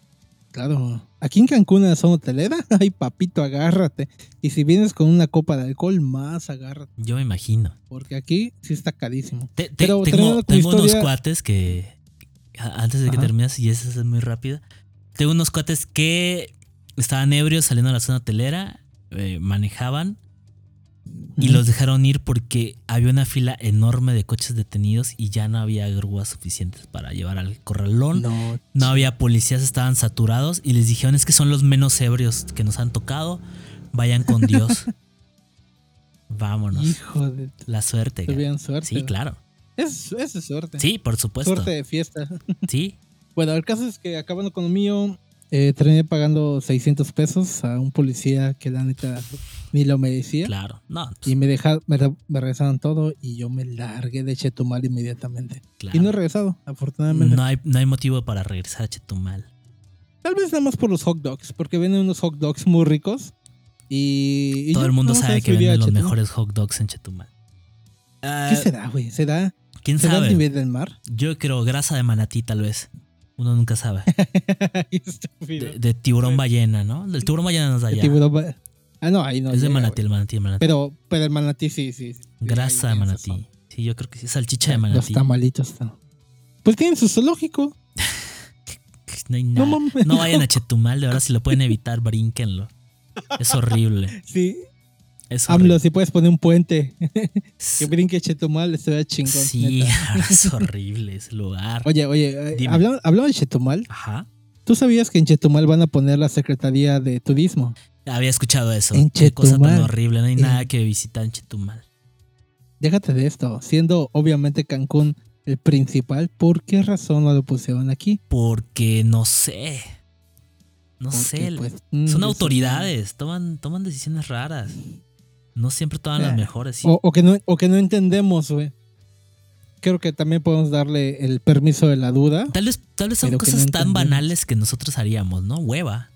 Claro. Aquí en Cancún, en la zona hotelera, ay, papito, agárrate. Y si vienes con una copa de alcohol, más agárrate. Yo me imagino. Porque aquí sí está carísimo. Te- te- Pero tengo unos cuates que. Antes de que Ajá. termines, y eso es muy rápido. Tengo unos cuates que estaban ebrios saliendo a la zona hotelera, eh, manejaban y los dejaron ir porque había una fila enorme de coches detenidos y ya no había grúas suficientes para llevar al corralón. No, No, había policías, estaban saturados y les dijeron es que son los menos ebrios que nos han tocado. Vayan con Dios. Vámonos. hijo de. La suerte. Tuvieron suerte. Sí, claro. Es, es suerte. Sí, por supuesto. Suerte de fiesta. Sí, Bueno, el caso es que acabando con lo mío, eh, terminé pagando 600 pesos a un policía que la neta ni lo merecía. claro. No, Y me, deja, me, me regresaron todo y yo me largué de Chetumal inmediatamente. claro. Y no he regresado, afortunadamente. No hay, no hay motivo para regresar a Chetumal. Tal vez nada más por los hot dogs, porque venden unos hot dogs muy ricos. Y, y Todo yo el mundo no, sabe que venden los mejores hot dogs en Chetumal. Ah, ¿Qué será, güey? ¿Será, ¿Quién ¿será el sabe? nivel del mar? Yo creo grasa de manatí, tal vez. Uno nunca sabe. De, de tiburón ballena, ¿no? Del tiburón ballena no es El allá. tiburón Ah, no, ahí no. es de manatí, el manatí, el manatí. Pero, pero el manatí sí, sí. sí. grasa de manatí. Sí, yo creo que sí. Salchicha de Los manatí. tamalitos están. Pues tienen su zoológico. No, hay nada. no vayan a Chetumal, de verdad, si lo pueden evitar, brínquenlo. Es horrible. Sí. Es AMLO, si puedes poner un puente que brinque Chetumal, estaría chingón. Sí, neta. es horrible ese lugar. Oye, oye, eh, Dime. hablando, hablando de Chetumal, Ajá. ¿tú sabías que en Chetumal van a poner la Secretaría de Turismo? Había escuchado eso. En Qué cosa tan Chetumal. horrible. No hay En- nada que visitar en Chetumal. Déjate de esto, siendo obviamente Cancún el principal, ¿por qué razón no lo pusieron aquí? Porque no sé. No Porque, sé. pues, mm, son eso- autoridades. Toman, toman decisiones raras. No siempre toman las Eh, mejores. sí. O, o que no, o que no entendemos, güey. Creo que también podemos darle el permiso de la duda. Tal vez, tal vez son cosas no tan banales que nosotros haríamos, ¿no? Hueva.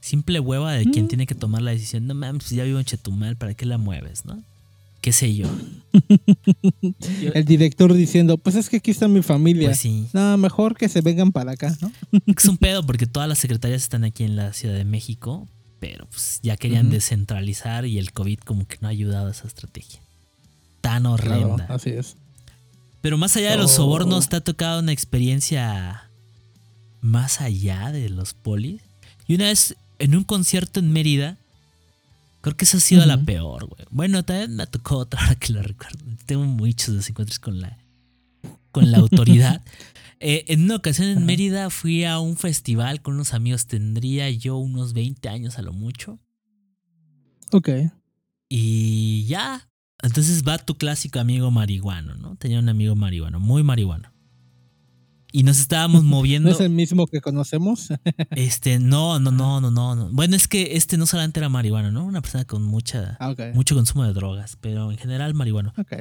Simple hueva de quien Mm. tiene que tomar la decisión. No mames, ya vivo en Chetumal, ¿para qué la mueves, no? ¿Qué sé yo? Yo- El director diciendo, pues es que aquí está mi familia. Pues sí. No, mejor que se vengan para acá, ¿no? Es un pedo porque todas las secretarias están aquí en la Ciudad de México. Pero pues ya querían descentralizar y el COVID como que no ha ayudado a esa estrategia. Tan horrenda. Claro, así es. Pero más allá de los Oh. sobornos, ¿te ha tocado una experiencia más allá de los polis? Y una vez en un concierto en Mérida, creo que esa ha sido la peor, güey. Bueno, también me tocó otra hora que la recuerdo. Tengo muchos desencuentros con la, con la autoridad. Eh, en una ocasión en Ajá. Mérida fui a un festival con unos amigos, tendría yo unos 20 años a lo mucho. Ok. Y ya. Entonces va tu clásico amigo marihuano, ¿no? Tenía un amigo marihuano, muy marihuano. Y nos estábamos ¿No moviendo. es el mismo que conocemos? Este, no, no, no, no, no, no. Bueno, es que este no solamente era marihuano, ¿no? Una persona con mucha, ah, mucho consumo de drogas, pero en general marihuano. Ok.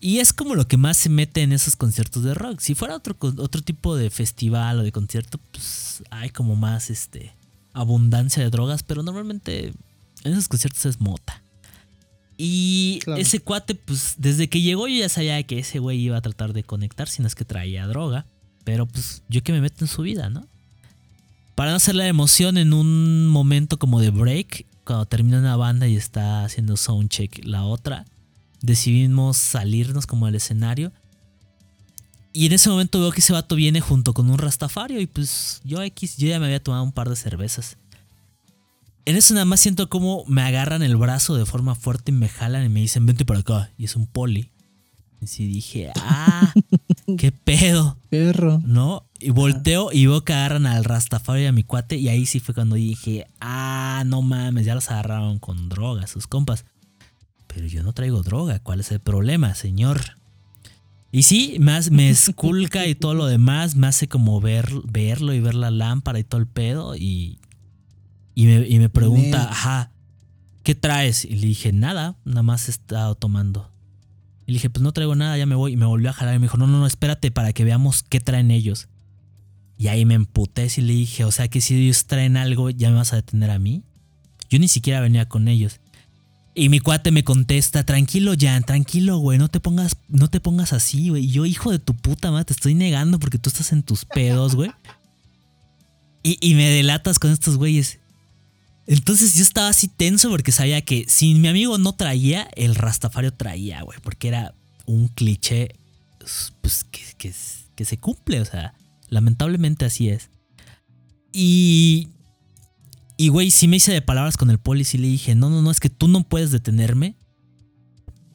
Y es como lo que más se mete en esos conciertos de rock. Si fuera otro, otro tipo de festival o de concierto, pues hay como más este abundancia de drogas, pero normalmente en esos conciertos es mota. Y Claro. ese cuate, pues desde que llegó yo ya sabía que ese güey iba a tratar de conectar, si no es que traía droga. Pero pues yo que me meto en su vida, ¿no? Para no hacer la emoción en un momento como de break, cuando termina una banda y está haciendo soundcheck la otra, decidimos salirnos como al escenario. Y en ese momento veo que ese vato viene junto con un rastafario y pues yo X, yo ya me había tomado un par de cervezas. En eso nada más siento como me agarran el brazo de forma fuerte y me jalan y me dicen, vente para acá. Y es un poli. Y sí dije, ah, qué pedo, Perro. ¿no? Y volteo y veo que agarran al Rastafari y a mi cuate. Y ahí sí fue cuando dije, ah, no mames, ya los agarraron con droga, sus compas. Pero yo no traigo droga, ¿cuál es el problema, señor? Y sí, más me esculca y todo lo demás, me hace como ver, verlo y ver la lámpara y todo el pedo. Y, y, me, y me pregunta, ajá, ¿qué traes? Y le dije, nada, nada más he estado tomando. Y le dije, pues no traigo nada, ya me voy. Y me volvió a jalar y me dijo, no, no, no, espérate para que veamos qué traen ellos. Y ahí me emputé y le dije, o sea que si ellos traen algo, ya me vas a detener a mí. Yo ni siquiera venía con ellos. Y mi cuate me contesta, tranquilo, Jan, tranquilo, güey, no te pongas, no te pongas así, güey. Yo, hijo de tu puta madre, te estoy negando porque tú estás en tus pedos, güey. Y, y me delatas con estos güeyes. Entonces yo estaba así tenso porque sabía que si mi amigo no traía, el Rastafario traía, güey. Porque era un cliché pues, que, que se cumple, o sea, lamentablemente así es. Y, y güey, sí me hice de palabras con el poli y le dije, no, no, no, es que tú no puedes detenerme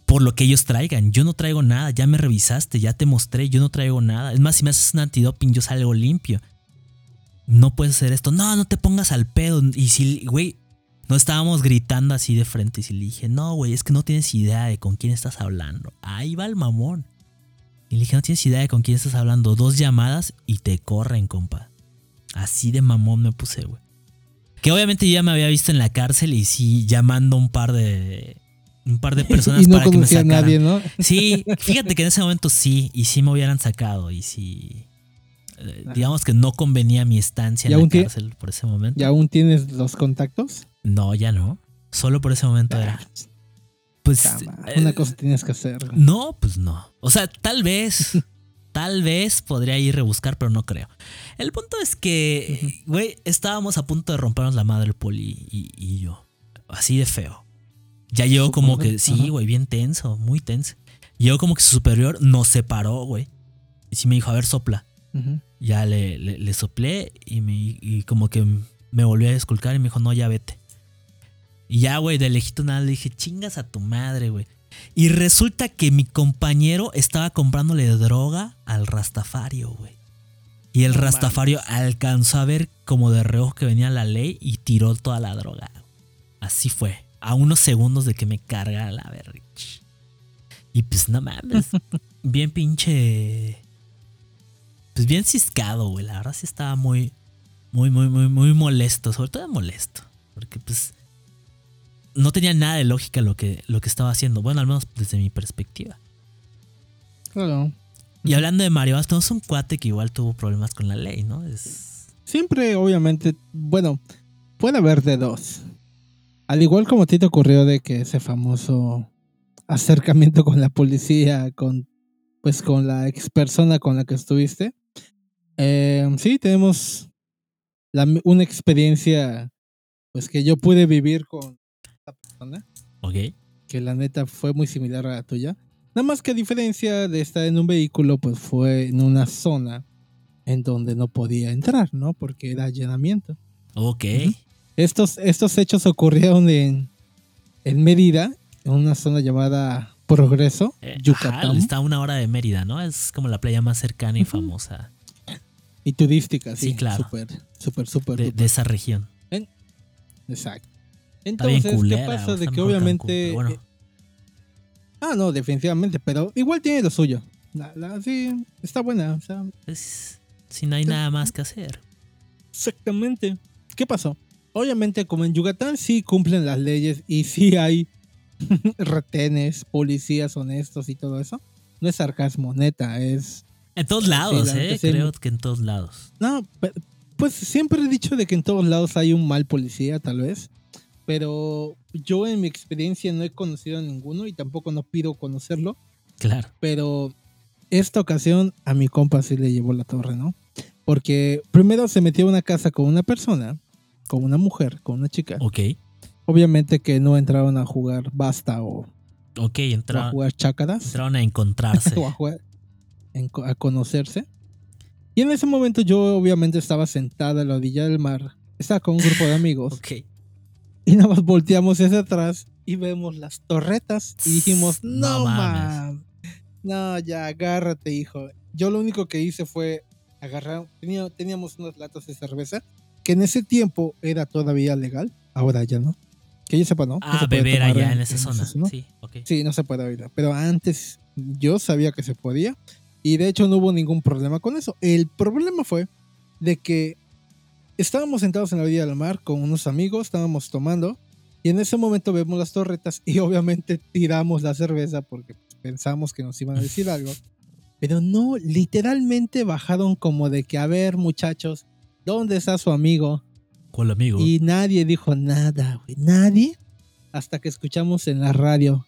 por lo que ellos traigan. Yo no traigo nada, ya me revisaste, ya te mostré, yo no traigo nada. Es más, si me haces un antidoping, yo salgo limpio. No puedes hacer esto. No, no te pongas al pedo. Y si, güey, no estábamos gritando así de frente. Y si le dije, no, güey, es que no tienes idea de con quién estás hablando. Ahí va el mamón. Y le dije, no tienes idea de con quién estás hablando. Dos llamadas y te corren, compa. Así de mamón me puse, güey. Que obviamente ya me había visto en la cárcel y sí llamando un par de. Un par de personas y no para que me conocía a sacaran. nadie, ¿no? Sí, fíjate que en ese momento sí, y sí me hubieran sacado, y sí. eh, digamos que no convenía mi estancia ¿Y en la cárcel por ese momento. ¿Y aún tienes los contactos? No, ya no. Solo por ese momento era. Pues. Cama, eh, Una cosa tienes que hacer. No, pues no. O sea, tal vez. tal vez podría ir a rebuscar, pero no creo. El punto es que, güey, estábamos a punto de rompernos la madre el poli y, y yo. Así de feo. Ya llegó como que, sí, güey, bien tenso, muy tenso. Llegó como que su superior nos separó, güey. Y sí me dijo, a ver, sopla. Ya le, le, le soplé y, me, y como que me volvió a esculcar y me dijo, no, ya vete. Y ya, güey, de lejito nada le dije, chingas a tu madre, güey. Y resulta que mi compañero estaba comprándole droga al Rastafario, güey. Y el No Rastafario alcanzó a ver como de reojo que venía la ley y tiró toda la droga. Así fue. A unos segundos de que me cargara la verga. Y pues no mames. bien pinche. Pues bien ciscado, güey. La verdad sí estaba muy, muy, muy, muy, muy molesto. Sobre todo molesto. Porque pues no tenía nada de lógica lo que, lo que estaba haciendo. Bueno, al menos desde mi perspectiva. Claro. Y hablando de Mario Bastos, un cuate que igual tuvo problemas con la ley, ¿no? Es. Siempre, obviamente, bueno, puede haber de dos. Al igual como a ti te ocurrió de que ese famoso acercamiento con la policía, con pues con la ex persona con la que estuviste. eh, sí, tenemos la- una experiencia pues que yo pude vivir con persona, Ok. que la neta fue muy similar a la tuya. Nada más que a diferencia de estar en un vehículo, pues fue en una zona en donde no podía entrar, ¿no? Porque era allanamiento. Ok. Estos, estos hechos ocurrieron en, en Mérida, en una zona llamada Progreso, Eh, Yucatán, ajá, está a una hora de Mérida, ¿no? Es como la playa más cercana y famosa y turística, sí, Sí, claro. Súper, súper, súper. de, súper. de esa región. Exacto. Entonces, culera. ¿qué pasa? De que Cancún, obviamente... bueno, eh, ah, no, definitivamente, pero igual tiene lo suyo. La, la- sí, está buena. o sea, es- si no hay nada más que hacer. exactamente. ¿Qué pasó? Obviamente, como en Yucatán sí cumplen las leyes y sí hay retenes, policías honestos y todo eso. No es sarcasmo, neta, es... En todos lados, ¿eh? Creo que en todos lados. No, pues siempre he dicho de que en todos lados hay un mal policía, tal vez. Pero yo en mi experiencia no he conocido a ninguno y tampoco no pido conocerlo. Claro. Pero esta ocasión a mi compa sí le llevó la torre, ¿no? Porque primero se metió a una casa con una persona, con una mujer, con una chica. Ok. Obviamente que no entraron a jugar basta o, Ok, o a entra- jugar chácaras entraron a encontrarse. o a, jugar- a conocerse. Y en ese momento yo obviamente estaba sentada a la orilla del mar. Estaba con un grupo de amigos. ok. Y nada más volteamos hacia atrás y vemos las torretas. Y dijimos, No no, mames. mam. No, ya, agárrate, hijo. Yo lo único que hice fue agarrar. tenía- teníamos unas latas de cerveza. Que en ese tiempo era todavía legal. Ahora ya no. Que yo sepa, ¿no? No Ah, se puede beber allá en esa zona. ¿no? Sí. Sí, no se puede ahorita. Pero antes yo sabía que se podía. Y de hecho no hubo ningún problema con eso. El problema fue de que estábamos sentados en la orilla del mar con unos amigos, estábamos tomando. Y en ese momento vemos las torretas y obviamente tiramos la cerveza porque pensamos que nos iban a decir algo. Pero no, literalmente bajaron como de que, a ver muchachos, ¿dónde está su amigo? ¿Cuál amigo? Y nadie dijo nada, güey. Nadie. Hasta que escuchamos en la radio.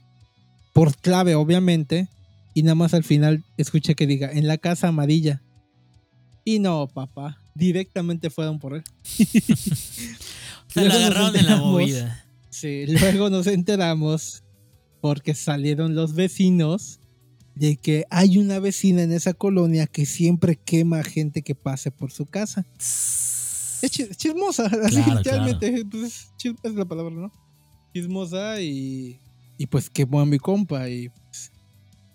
Por clave, obviamente. Y nada más al final escuché que diga, en la casa amarilla. Y no, papá. Directamente fueron por él. Se lo agarraron en la movida. Sí, luego nos enteramos. Porque salieron los vecinos. De que hay una vecina en esa colonia que siempre quema a gente que pase por su casa. Es chi- chismosa, así Claro, literalmente. Pues, es la palabra, ¿no? Chismosa y, y pues quemó a mi compa y pues,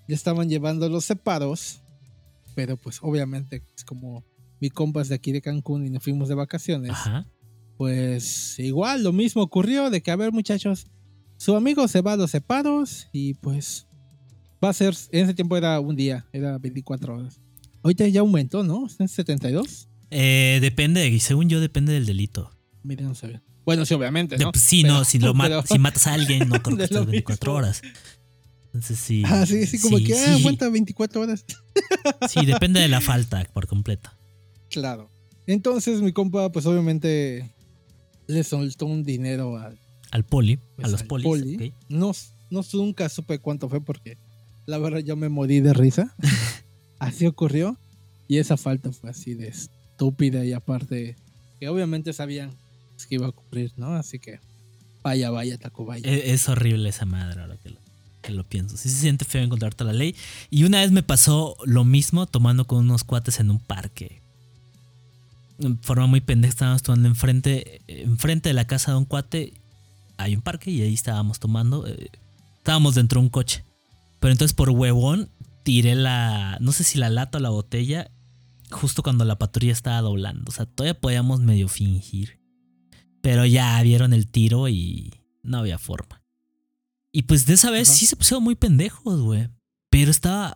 le estaban llevando los separos. Pero pues obviamente es como mi compa es de aquí de Cancún y nos fuimos de vacaciones. Ajá. Pues igual lo mismo ocurrió de que a ver muchachos, su amigo se va a los separos y pues va a ser, en ese tiempo era un día, era 24 horas. Ahorita ya aumentó, ¿no? ¿Está en 72? Eh, depende, y según yo, depende del delito. Mira, no sabía. Bueno, sí, obviamente, De- ¿no? pues, sí, Pero- no, si, lo pero- si matas a alguien, no creo que de lo 24 mismo. horas. Entonces sí. Ah, sí, sí, como sí, que ah, sí. aguanta 24 horas. Sí, depende de la falta por completo. Claro. Entonces mi compa, pues obviamente le soltó un dinero al, Al poli, pues, a los al polis. poli. No, no nunca supe cuánto fue porque la verdad yo me morí de risa. así ocurrió. Y esa falta fue así de estúpida y aparte que obviamente sabían que iba a ocurrir, ¿no? Así que vaya, vaya, Tacubaya. E- Es, horrible esa madre ahora que lo, que lo pienso. Sí se siente feo encontrarte la ley. Y una vez me pasó lo mismo tomando con unos cuates en un parque. En forma muy pendeja estábamos tomando enfrente, enfrente de la casa de un cuate. Hay un parque y ahí estábamos tomando. eh, estábamos dentro de un coche. Pero entonces por huevón tiré la, no sé si la lata o la botella, justo cuando la patrulla estaba doblando. O sea, todavía podíamos medio fingir. Pero ya vieron el tiro y no había forma. Y pues de esa vez Ajá. sí se pusieron muy pendejos, güey. Pero estaba.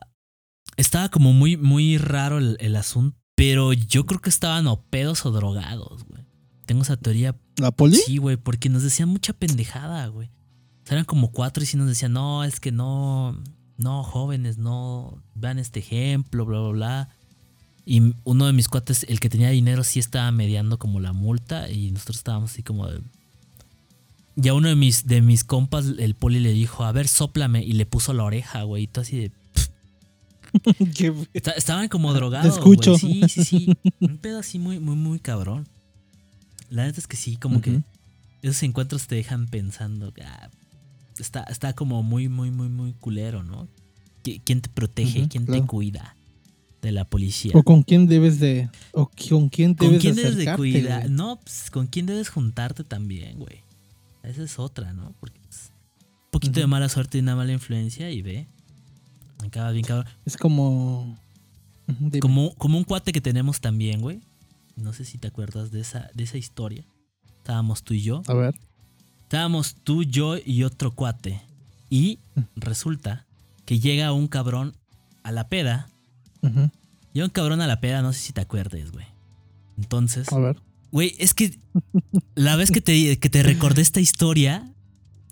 Estaba como muy, muy raro el, el asunto. Pero yo creo que estaban o pedos o drogados, güey. Tengo esa teoría. ¿La poli? Sí, güey, porque nos decían mucha pendejada, güey. O sea, eran como cuatro y sí nos decían, no, es que no. No, jóvenes, no. Vean este ejemplo, bla, bla, bla. Y uno de mis cuates, el que tenía dinero, sí estaba mediando como la multa. Y nosotros estábamos así como de. Ya uno de mis, de mis compas, el poli le dijo, a ver, sóplame. Y le puso la oreja, güey. Y todo así de. Está- estaban como drogados. escucho. güey. Sí, sí, sí. Un pedo así muy, muy, muy cabrón. La neta es que sí, como que. Esos encuentros te dejan pensando, ah, está, está como muy, muy, muy, muy culero, ¿no? ¿Quién te protege? ¿Quién te cuida? De la policía. O con quién debes de. O con quién debes, ¿Con quién debes de cuidar. No, pues con quién debes juntarte también, güey. Esa es otra, ¿no? Porque pues, un poquito de mala suerte y una mala influencia y ve. Acaba bien cabrón. Es como. Como, como un cuate que tenemos también, güey. No sé si te acuerdas de esa, de esa historia. Estábamos tú y yo. A ver. Estábamos tú, yo y otro cuate. Y resulta que llega un cabrón a la peda. Llega un cabrón a la peda, no sé si te acuerdes, güey. Entonces. A ver. Güey, es que la vez que te, que te recordé esta historia,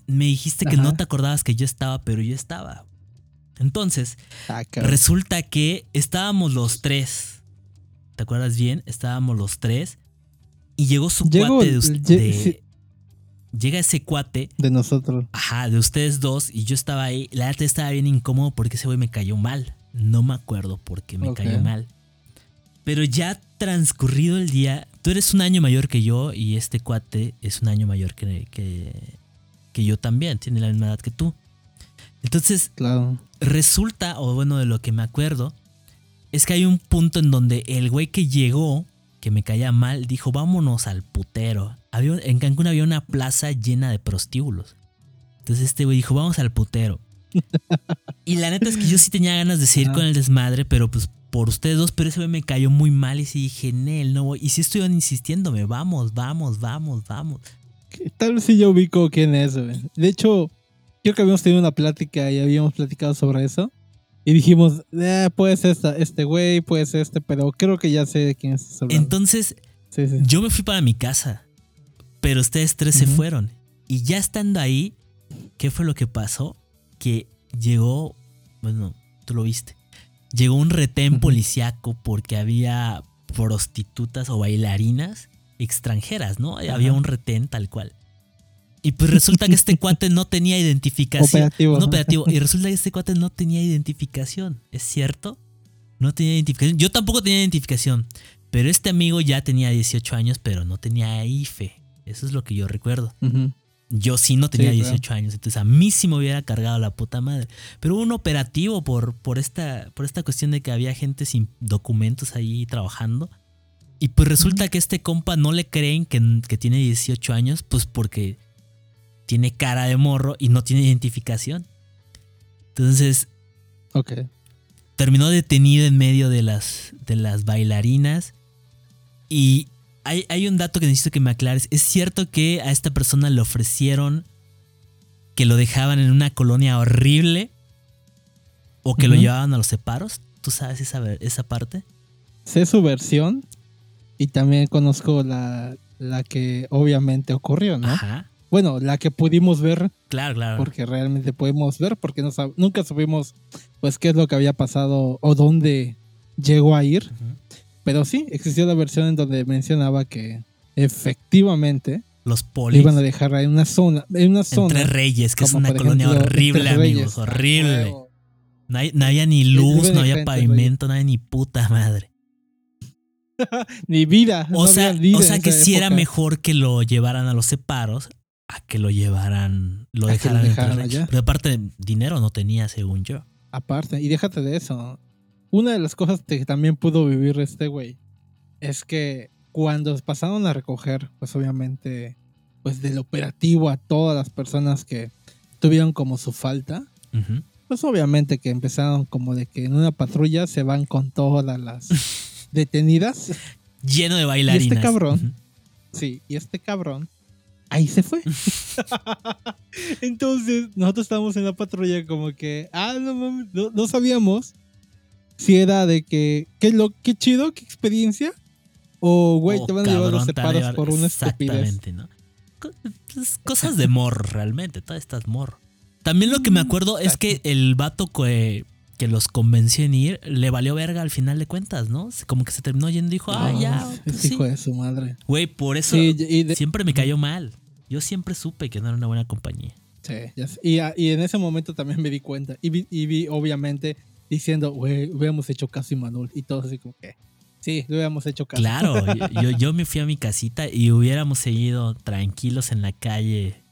me dijiste que no te acordabas que yo estaba, pero yo estaba. Entonces, ah, resulta que estábamos los tres. ¿Te acuerdas bien? Estábamos los tres. Y llegó su cuate de. Llega ese cuate. De nosotros. Ajá, de ustedes dos. Y yo estaba ahí. La verdad estaba bien incómodo porque ese güey me cayó mal. No me acuerdo por qué me cayó mal. Pero ya transcurrido el día, tú eres un año mayor que yo y este cuate es un año mayor que, que, que yo también. Tiene la misma edad que tú. Entonces, claro. resulta, o bueno, de lo que me acuerdo, es que hay un punto en donde el güey que llegó, que me caía mal, dijo, vámonos al putero. Había, en Cancún había una plaza llena de prostíbulos. Entonces este güey dijo, vamos al putero. y la neta es que yo sí tenía ganas de seguir con el desmadre, pero pues por ustedes dos, pero ese güey me cayó muy mal y sí dije, Nel, no voy. Y sí estuvieron insistiéndome, vamos, vamos, vamos, vamos. Tal vez sí yo ubico quién es, güey. De hecho, Creo que habíamos tenido una plática y habíamos platicado sobre eso. Y dijimos, eh, puede ser este güey, puede ser este, pero creo que ya sé de quién es. Entonces, yo me fui para mi casa, pero ustedes tres se fueron. Y ya estando ahí, ¿qué fue lo que pasó? Que llegó, bueno, tú lo viste, llegó un retén policiaco porque había prostitutas o bailarinas extranjeras, ¿no? Había un retén tal cual. Y pues resulta que este cuate no tenía identificación. Operativo. No operativo. Y resulta que este cuate no tenía identificación. ¿Es cierto? No tenía identificación. Yo tampoco tenía identificación. Pero este amigo ya tenía 18 años, pero no tenía IFE. Eso es lo que yo recuerdo. Yo sí no tenía 18 años. Entonces a mí sí me hubiera cargado la puta madre. Pero hubo un operativo por, por, esta, por esta cuestión de que había gente sin documentos ahí trabajando. Y pues resulta que este compa no le creen que, que tiene 18 años, pues porque tiene cara de morro y no tiene identificación. Entonces, okay. terminó detenido en medio de las, de las bailarinas. Y hay, hay, un dato que necesito que me aclares. ¿Es cierto que a esta persona le ofrecieron que lo dejaban en una colonia horrible? ¿O que lo llevaban a los separos? ¿Tú sabes esa, esa parte? Sé su versión y también conozco la, la que obviamente ocurrió, ¿no? Ajá. Bueno, la que pudimos ver. Claro, claro. Porque realmente pudimos ver, porque no nunca supimos pues qué es lo que había pasado o dónde llegó a ir. Pero sí, existió la versión en donde mencionaba que efectivamente los polis iban a dejar en una zona, en una zona. Entre Reyes, que es una colonia horrible, amigos, horrible. No, había ni luz, no había pavimento, no había ni puta madre. ni vida. O sea, o sea que si era mejor que lo llevaran a los separos a que lo llevaran, lo dejaran, allá. Pero aparte, dinero no tenía, según yo. Aparte, y déjate de eso. Una de las cosas que también pudo vivir este güey es que cuando pasaron a recoger, pues obviamente, pues del operativo a todas las personas que tuvieron como su falta, pues obviamente que empezaron como de que en una patrulla se van con todas las detenidas. Lleno de bailarinas. Y este cabrón, sí, y este cabrón ahí se fue. Entonces, nosotros estábamos en la patrulla como que, ah, no mames, no, sabíamos si era de que, qué, lo, qué chido, qué experiencia, o güey, oh, te van a llevar los separos por una Exactamente, ¿no? Pues, cosas de morro, realmente, todas estas morro. También lo que me acuerdo es que el vato que, que los convenció en ir, le valió verga al final de cuentas, ¿no? Como que se terminó yendo y dijo, ah, ya. Pues hijo de su madre. Güey, por eso siempre me cayó mal. Yo siempre supe que no era una buena compañía. Sí, y, y, en ese momento también me di cuenta. Y vi, y vi obviamente, diciendo, güey, hubiéramos hecho caso y Manuel. Y todo así como que. Sí, hubiéramos hecho caso. Claro, yo, yo me fui a mi casita y hubiéramos seguido tranquilos en la calle,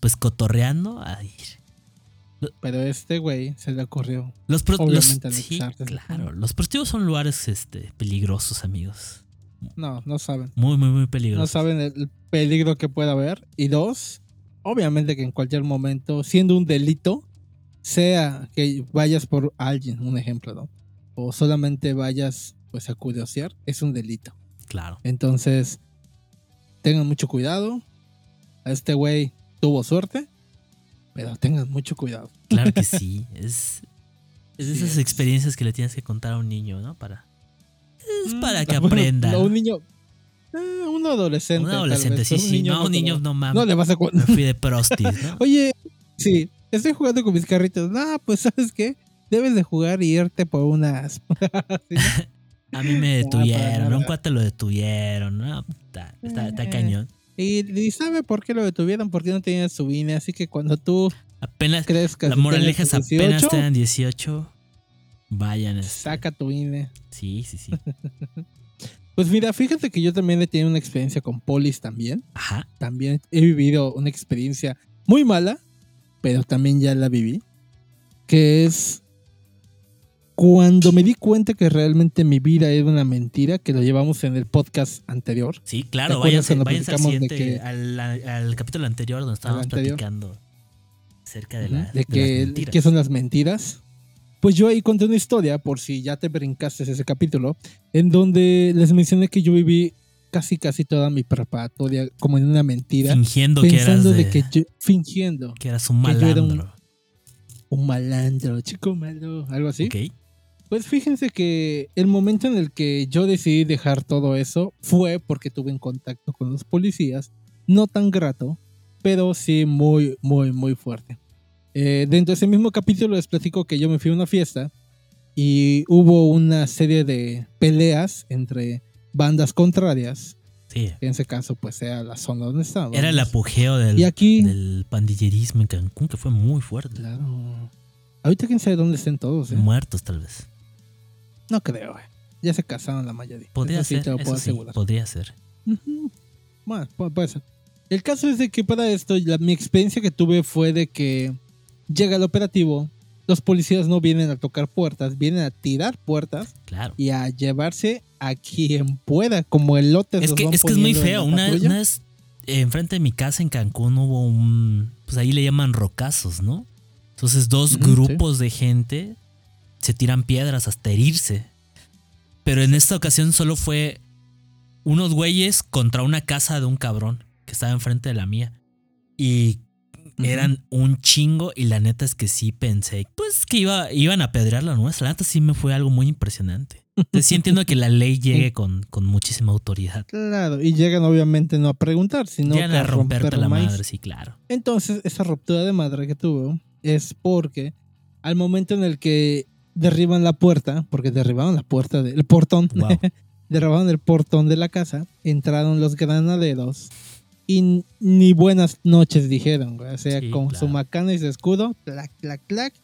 pues cotorreando. Ay, Pero este güey se le ocurrió. los, pro- los- sí, claro, los prostíbulos son lugares este, peligrosos, amigos. No, no saben. Muy, muy, muy No peligrosos. saben el el peligro que pueda haber. Y dos, obviamente que en cualquier momento, siendo un delito, sea que vayas por alguien, un ejemplo, ¿no? O solamente vayas pues a curiosear, es un delito. Claro. Entonces, tengan mucho cuidado. A este güey tuvo suerte, pero tengan mucho cuidado. Claro que sí. Es, es de Sí esas es. experiencias que le tienes que contar a un niño, ¿no? Para, es Mm, para que bueno, aprenda. no, ¿no? un niño, eh, un adolescente. Un adolescente, sí, un sí. niño no, un niño no mames. No le vas a Me fui de prostis, ¿no? Oye, sí, estoy jugando con mis carritos. No, pues ¿sabes qué? Debes de jugar y irte por unas. A mí me para detuvieron, a un cuate lo detuvieron, ¿no? Está, está, está Eh. cañón. y, y sabe por qué lo detuvieron, porque no tenía su INE. Así que cuando tú Apenas, crezcas, la moraleja es apenas 18, tengan 18, vayan. este, saca tu INE. Sí, sí, sí. Pues mira, fíjate que yo también he tenido una experiencia con polis también. Ajá. También he vivido una experiencia muy mala, pero también ya la viví. Que es cuando me di cuenta que realmente mi vida era una mentira, que lo llevamos en el podcast anterior. Sí, ¿Te claro, váyanse, váyanse al siguiente, que- al, al capítulo anterior donde estábamos anterior? platicando acerca de, la, de de que, las mentiras. qué son las mentiras. Pues yo ahí conté una historia, por si ya te brincaste ese capítulo, en donde les mencioné que yo viví casi casi toda mi preparatoria como en una mentira, Fingiendo que eras de, de que yo, fingiendo que eras un que yo era un- malandro. un malandro, chico malo, algo así. Ok. Pues fíjense que el momento en el que yo decidí dejar todo eso fue porque tuve en contacto con los policías, no tan grato, pero sí muy, muy, muy fuerte. Eh, dentro de ese mismo capítulo les platico que yo me fui a una fiesta y hubo una serie de peleas entre bandas contrarias, Sí. en ese caso pues era la zona donde estábamos. Era el apogeo del, Y aquí... del pandillerismo en Cancún, que fue muy fuerte. Claro. Ahorita quién sabe dónde estén todos, ¿eh? Muertos, tal vez. No creo, eh. Ya se casaron la mayoría. Podría Eso sí ser. te lo eso puedo sí, podría ser. Bueno, pu- puede ser. El caso es de que para esto, la- mi experiencia que tuve fue de que llega el operativo, los policías no vienen a tocar puertas, vienen a tirar puertas Claro. y a llevarse a quien pueda, como elotes. Es los que, es que es muy feo. Una, una vez, eh, enfrente de mi casa en Cancún hubo un. Pues ahí le llaman rocazos, ¿no? Entonces, dos grupos de gente se tiran piedras hasta herirse. Pero en esta ocasión solo fue unos güeyes contra una casa de un cabrón que estaba enfrente de la mía. Y Eran un chingo y la neta es que sí pensé, pues que iba, iban a pedrear la nuestra. La neta sí me fue algo muy impresionante. Entonces sí entiendo que la ley llegue con, con muchísima autoridad. Claro, y llegan obviamente no a preguntar, sino Llegan a romperte romper la maíz. madre, sí, claro. Entonces, esa ruptura de madre que tuvo es porque al momento en el que derriban la puerta, porque derribaron la puerta del portón, Wow. derribaron el portón de la casa, entraron los granaderos y ni buenas noches dijeron, güey. O sea, Sí, con claro. su macana y su escudo, clac, clac, clac.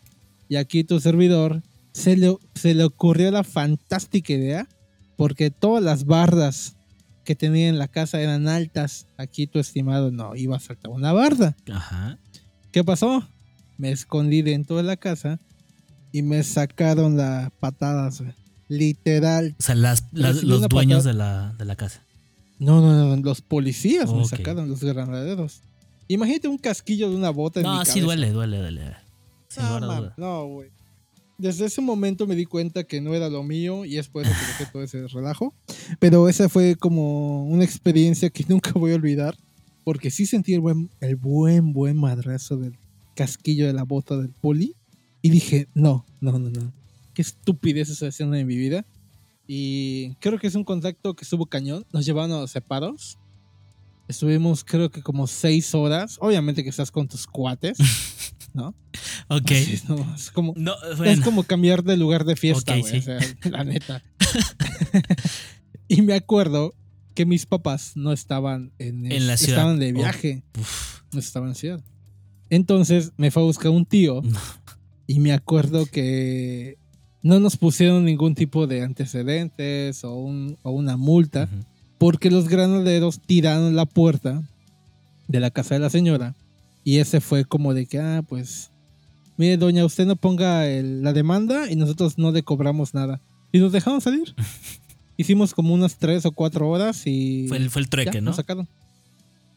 Y aquí tu servidor se le, se le ocurrió la fantástica idea, porque todas las bardas que tenía en la casa eran altas. Aquí tu estimado no iba a saltar una barda. Ajá. ¿Qué pasó? Me escondí dentro de la casa y me sacaron las patadas, güey. Literal. O sea, las, los dueños de la, de la casa. No, no, no, los policías me Ok. sacaron, los granaderos. Imagínate un casquillo de una bota en mi No, cabeza. sí duele, duele, duele. No, no, güey. Desde ese momento me di cuenta que no era lo mío y es por eso que dejé todo ese relajo. Pero esa fue como una experiencia que nunca voy a olvidar. Porque sí sentí el buen, el buen, buen madrazo del casquillo de la bota del poli. Y dije, no, no, no, no. Qué estupidez estoy haciendo en mi vida. Y creo que es un contacto que estuvo cañón. Nos llevaron a separos. Estuvimos creo que como seis horas. Obviamente que estás con tus cuates, ¿no? Ok. Así, no, es como, No, es como cambiar de lugar de fiesta, Ok, güey. sí. O sea, la neta. y me acuerdo que mis papás no estaban en, En la ciudad. Estaban de Oh. viaje. No estaban en ciudad. Entonces me fue a buscar un tío. No. Y me acuerdo que no nos pusieron ningún tipo de antecedentes o, un, o una multa, porque los granaderos tiraron la puerta de la casa de la señora y ese fue como de que, ah, pues, mire, doña, usted no ponga la demanda y nosotros no le cobramos nada. Y nos dejaron salir. Hicimos como unas tres o cuatro horas y... Fue el, fue el trueque, ¿no? Nos sacaron.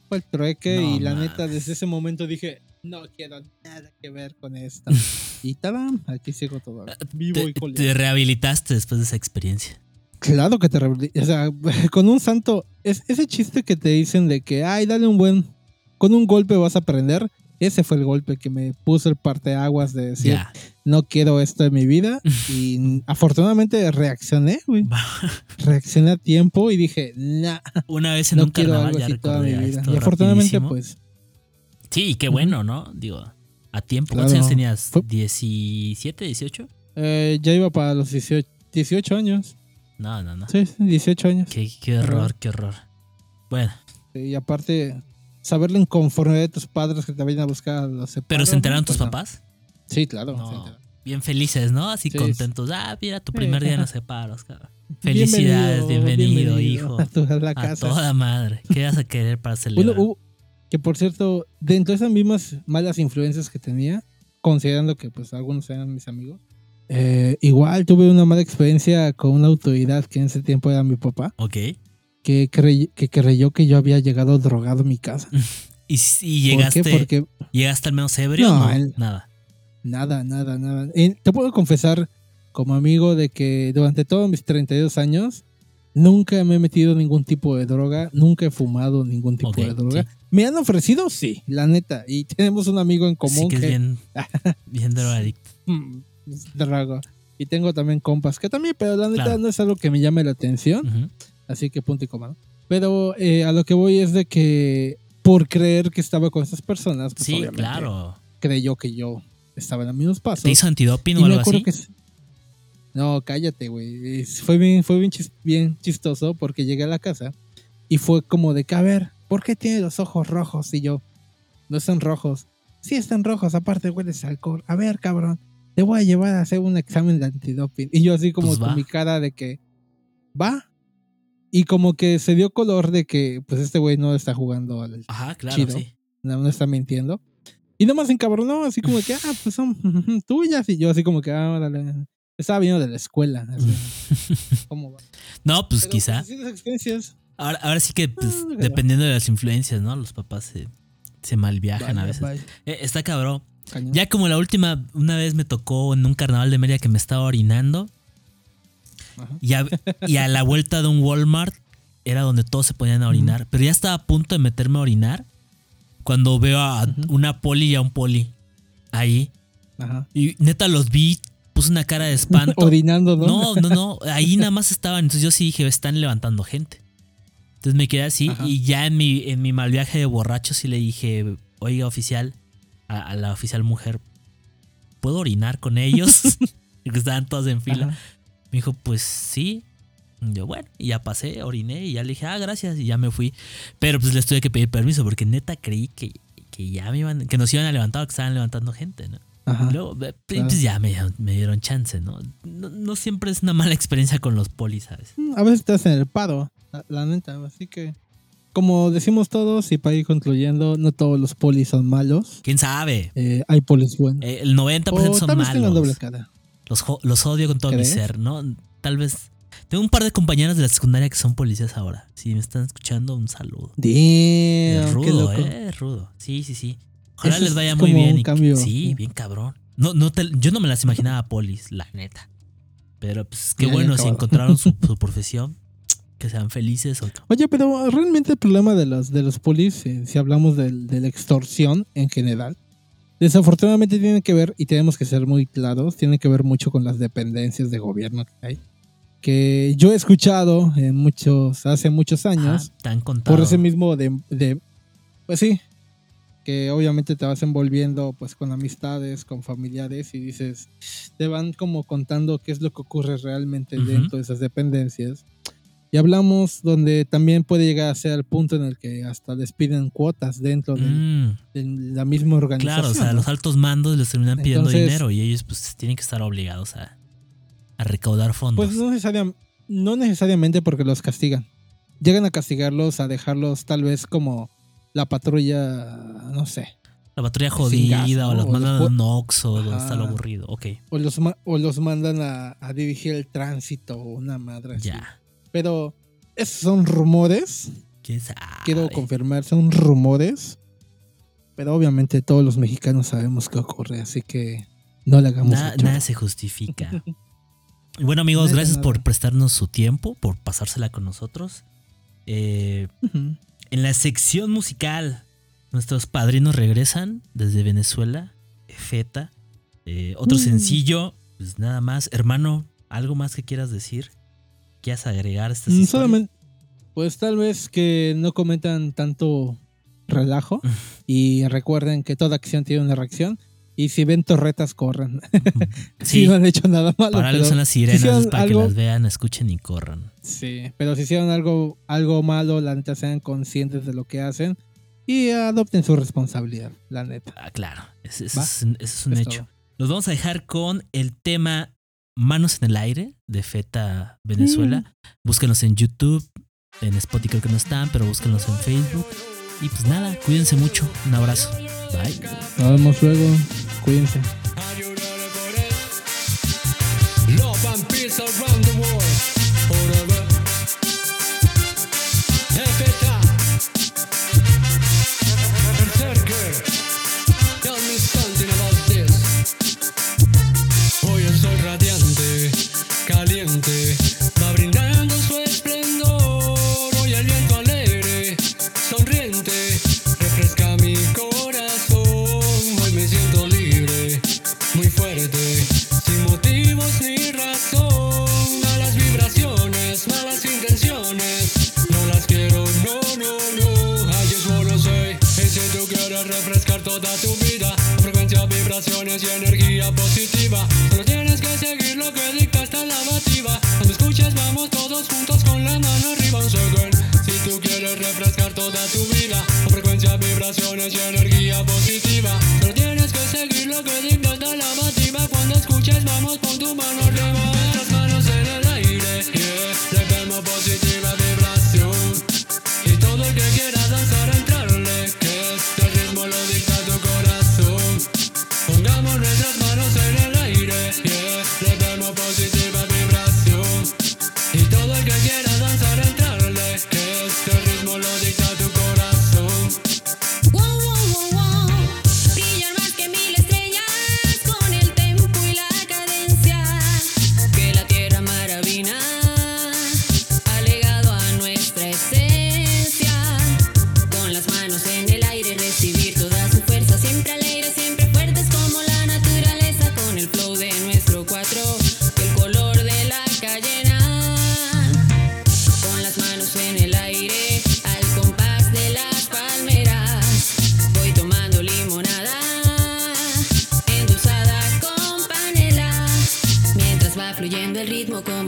Fue el trueque y la neta, desde ese momento dije, no quiero nada que ver con esto. y ¡tadam! Aquí sigo todo. Ah, vivo y Te rehabilitaste después de esa experiencia. Claro que te rehabilitaste. O sea, con un santo, es, ese chiste que te dicen de que, ay, dale un buen con un golpe vas a aprender. Ese fue el golpe que me puso el parteaguas de decir, no quiero esto en mi vida. Y afortunadamente reaccioné, güey. reaccioné a tiempo y dije, nah. Una vez en no un quiero algo así toda mi vida. Y afortunadamente, pues. Sí, qué bueno, ¿no? Digo, a tiempo. ¿Cuántos años tenías? ¿17, 18? Eh, ya iba para los 18, 18 años. No, no, no. Sí, 18 años. Qué, qué horror, qué horror. Bueno. y aparte, saber la inconformidad de tus padres que te vayan a buscar a los ¿Pero se enteraron tus pues, papás? Sí, claro. bien felices, ¿no? Así contentos. Ah, mira, tu primer día en los separos, Felicidades, bienvenido, hijo. A, toda madre. ¿Qué vas a querer para celebrar? Bueno, que por cierto, dentro de esas mismas malas influencias que tenía, considerando que pues algunos eran mis amigos, eh, igual tuve una mala experiencia con una autoridad que en ese tiempo era mi papá. Ok que, que creyó que yo había llegado drogado a mi casa. ¿Y, llegaste, Porque, llegaste al menos ebrio? No, nada. Nada, nada, nada. te puedo confesar como amigo de que durante todos mis 32 años nunca me he metido ningún tipo de droga, nunca he fumado ningún tipo de droga. ¿Me han ofrecido? Sí, la neta. Y tenemos un amigo en común que, es bien, bien drogadicto. Mm, Drago. Y tengo también compas que también, pero la neta no es algo que me llame la atención. Así que punto y coma. Pero eh, a lo que voy es de que por creer que estaba con esas personas, pues sí, claro. creyó que yo estaba en los mismos pasos. ¿Te hizo antidoping o algo así? No, cállate, güey. Fue, bien, fue bien, bien chistoso porque llegué a la casa y fue como de que, a ver, ¿por qué tiene los ojos rojos? Y yo, no están rojos. Sí están rojos, aparte hueles alcohol. A ver, cabrón, te voy a llevar a hacer un examen de antidoping. Y yo así como pues con mi cara de que, va, y como que se dio color de que, pues este güey no está jugando al. Ajá, claro, sí. No, no, está mintiendo. Y nomás encabronó, así como que, ah, pues son tuyas. Y yo, así como que, ah, dale. Estaba viniendo de la escuela. ¿Cómo va? No, pues quizá. Pues, ahora, ahora sí que, pues, ah, dependiendo de las influencias, ¿no? Los papás se, se malviajan a veces. Eh, está cabrón. Ya como la última, una vez me tocó en un carnaval de media que me estaba orinando. Y a, la vuelta de un Walmart era donde todos se ponían a orinar. Pero ya estaba a punto de meterme a orinar cuando veo a una poli y a un poli ahí. Y neta los vi, puse una cara de espanto. Orinando, ¿no? No, no, no. Ahí nada más estaban. Entonces yo sí dije, están levantando gente. Entonces me quedé así y ya en mi, en mi mal viaje de borracho sí le dije, oiga oficial, a, la oficial mujer, ¿puedo orinar con ellos? Porque estaban todos en fila. Me dijo, pues sí. yo, bueno, y ya pasé, oriné y ya le dije, ah, gracias, y ya me fui. Pero pues les tuve que pedir permiso porque neta creí que, que ya me iban, que nos iban a levantar, que estaban levantando gente, ¿no? Luego, pues ya me, dieron chance, ¿no? ¿no? siempre es una mala experiencia con los polis, ¿sabes? Mm, a veces te hacen el paro, la, neta, así que como decimos todos, y para ir concluyendo, no todos los polis son malos. ¿Quién sabe? Eh, hay polis buenos. Eh, el 90% son malos. Doble cara. Los, odio con todo mi ser, ¿no? Tal vez. Tengo un par de compañeras de la secundaria que son policías ahora. Si me están escuchando, un saludo. es rudo, eh, rudo. Sí, sí, sí. Ojalá les vaya muy bien. sí, bien cabrón. No, no yo no me las imaginaba polis, la neta. Pero pues qué bueno si encontraron su, profesión. Que sean felices. Oye, pero realmente el problema de los, de los polis, eh, si hablamos de la extorsión en general, Desafortunadamente tiene que ver, y tenemos que ser muy claros, tiene que ver mucho con las dependencias de gobierno que hay. Que yo he escuchado en muchos, hace muchos años. por ese mismo de, pues sí, que obviamente te vas envolviendo pues con amistades, con familiares y dices, te van como contando qué es lo que ocurre realmente dentro de esas dependencias. Y hablamos donde también puede llegar a ser el punto en el que hasta despiden cuotas dentro de mm. la misma organización. Claro, o sea, los altos mandos les terminan pidiendo dinero y ellos pues tienen que estar obligados a... a recaudar fondos. Pues no, no necesariamente porque los castigan. Llegan a castigarlos, a dejarlos tal vez como la patrulla, no sé. La patrulla jodida, o los mandan a un Oxxo, donde está lo aburrido. Ok. O los, o los mandan a, dirigir el tránsito, o una madre así. Ya. Pero esos son rumores. ¿Quién sabe? Quiero confirmar, son rumores. Pero obviamente todos los mexicanos sabemos qué ocurre, así que no le hagamos Nada se justifica. bueno, amigos, gracias por prestarnos su tiempo, por pasársela con nosotros. Eh, en la sección musical, nuestros padrinos regresan desde Venezuela, Feta. Eh, otro mm. sencillo, pues nada más. Hermano, ¿algo más que quieras decir? ¿Quieras agregar esta mm, Solamente, pues tal vez que no comentan tanto relajo y recuerden que toda acción tiene una reacción. Y si ven torretas, corran. Sí, no han hecho nada malo. Para algo son las sirenas, para que las vean, escuchen y corran. Sí, pero si hicieron algo, algo malo, la neta sean conscientes de lo que hacen y adopten su responsabilidad, la neta. Ah, claro, ese, es, un hecho. Los vamos a dejar con el tema Manos en el Aire de Feta Venezuela. Mm. Búsquenlos en YouTube, en Spotify creo que no están, pero búsquenlos en Facebook. Y pues nada, cuídense mucho. Un abrazo. Bye. Nos vemos luego. Cuídense. Vibraciones y energía positiva. Solo tienes que seguir lo que dicta esta lavativa. Cuando escuches, vamos con tu mano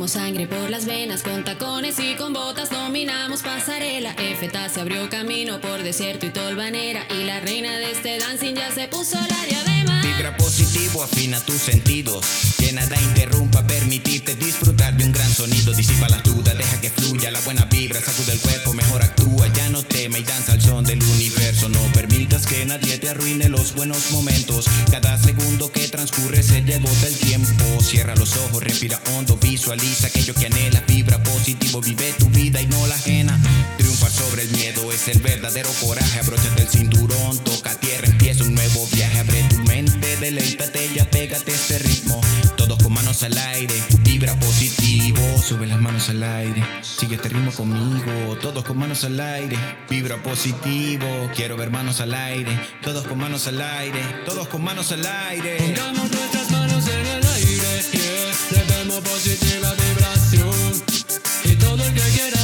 sangre por las venas, con tacones y con botas dominamos pasarela. Efeta se abrió camino por desierto y tolvanera y la reina de este dancing ya se puso la diadema. Vibra positivo, afina tus sentidos, que nada interrumpa, permitirte disfrutar de un gran sonido, disipa las dudas, deja que fluya la buena vibra, sacude el cuerpo, mejor actúa, ya no tema y danza al son del universo, nadie te arruine los buenos momentos, cada segundo que transcurre se te agota el tiempo, cierra los ojos, respira hondo, visualiza aquello que anhela, vibra positivo, vive tu vida y no la ajena. Triunfar sobre el miedo es el verdadero coraje. Abróchate el cinturón, toca tierra, empieza un nuevo viaje. Abre tu mente, deleítate y apégate manos al aire, vibra positivo, sube las manos al aire. Sigue este ritmo conmigo, todos con manos al aire, vibra positivo, quiero ver manos al aire, todos con manos al aire, todos con manos al aire. Pongamos nuestras manos en el aire, yeah. le demos positiva vibración y todo el que quiera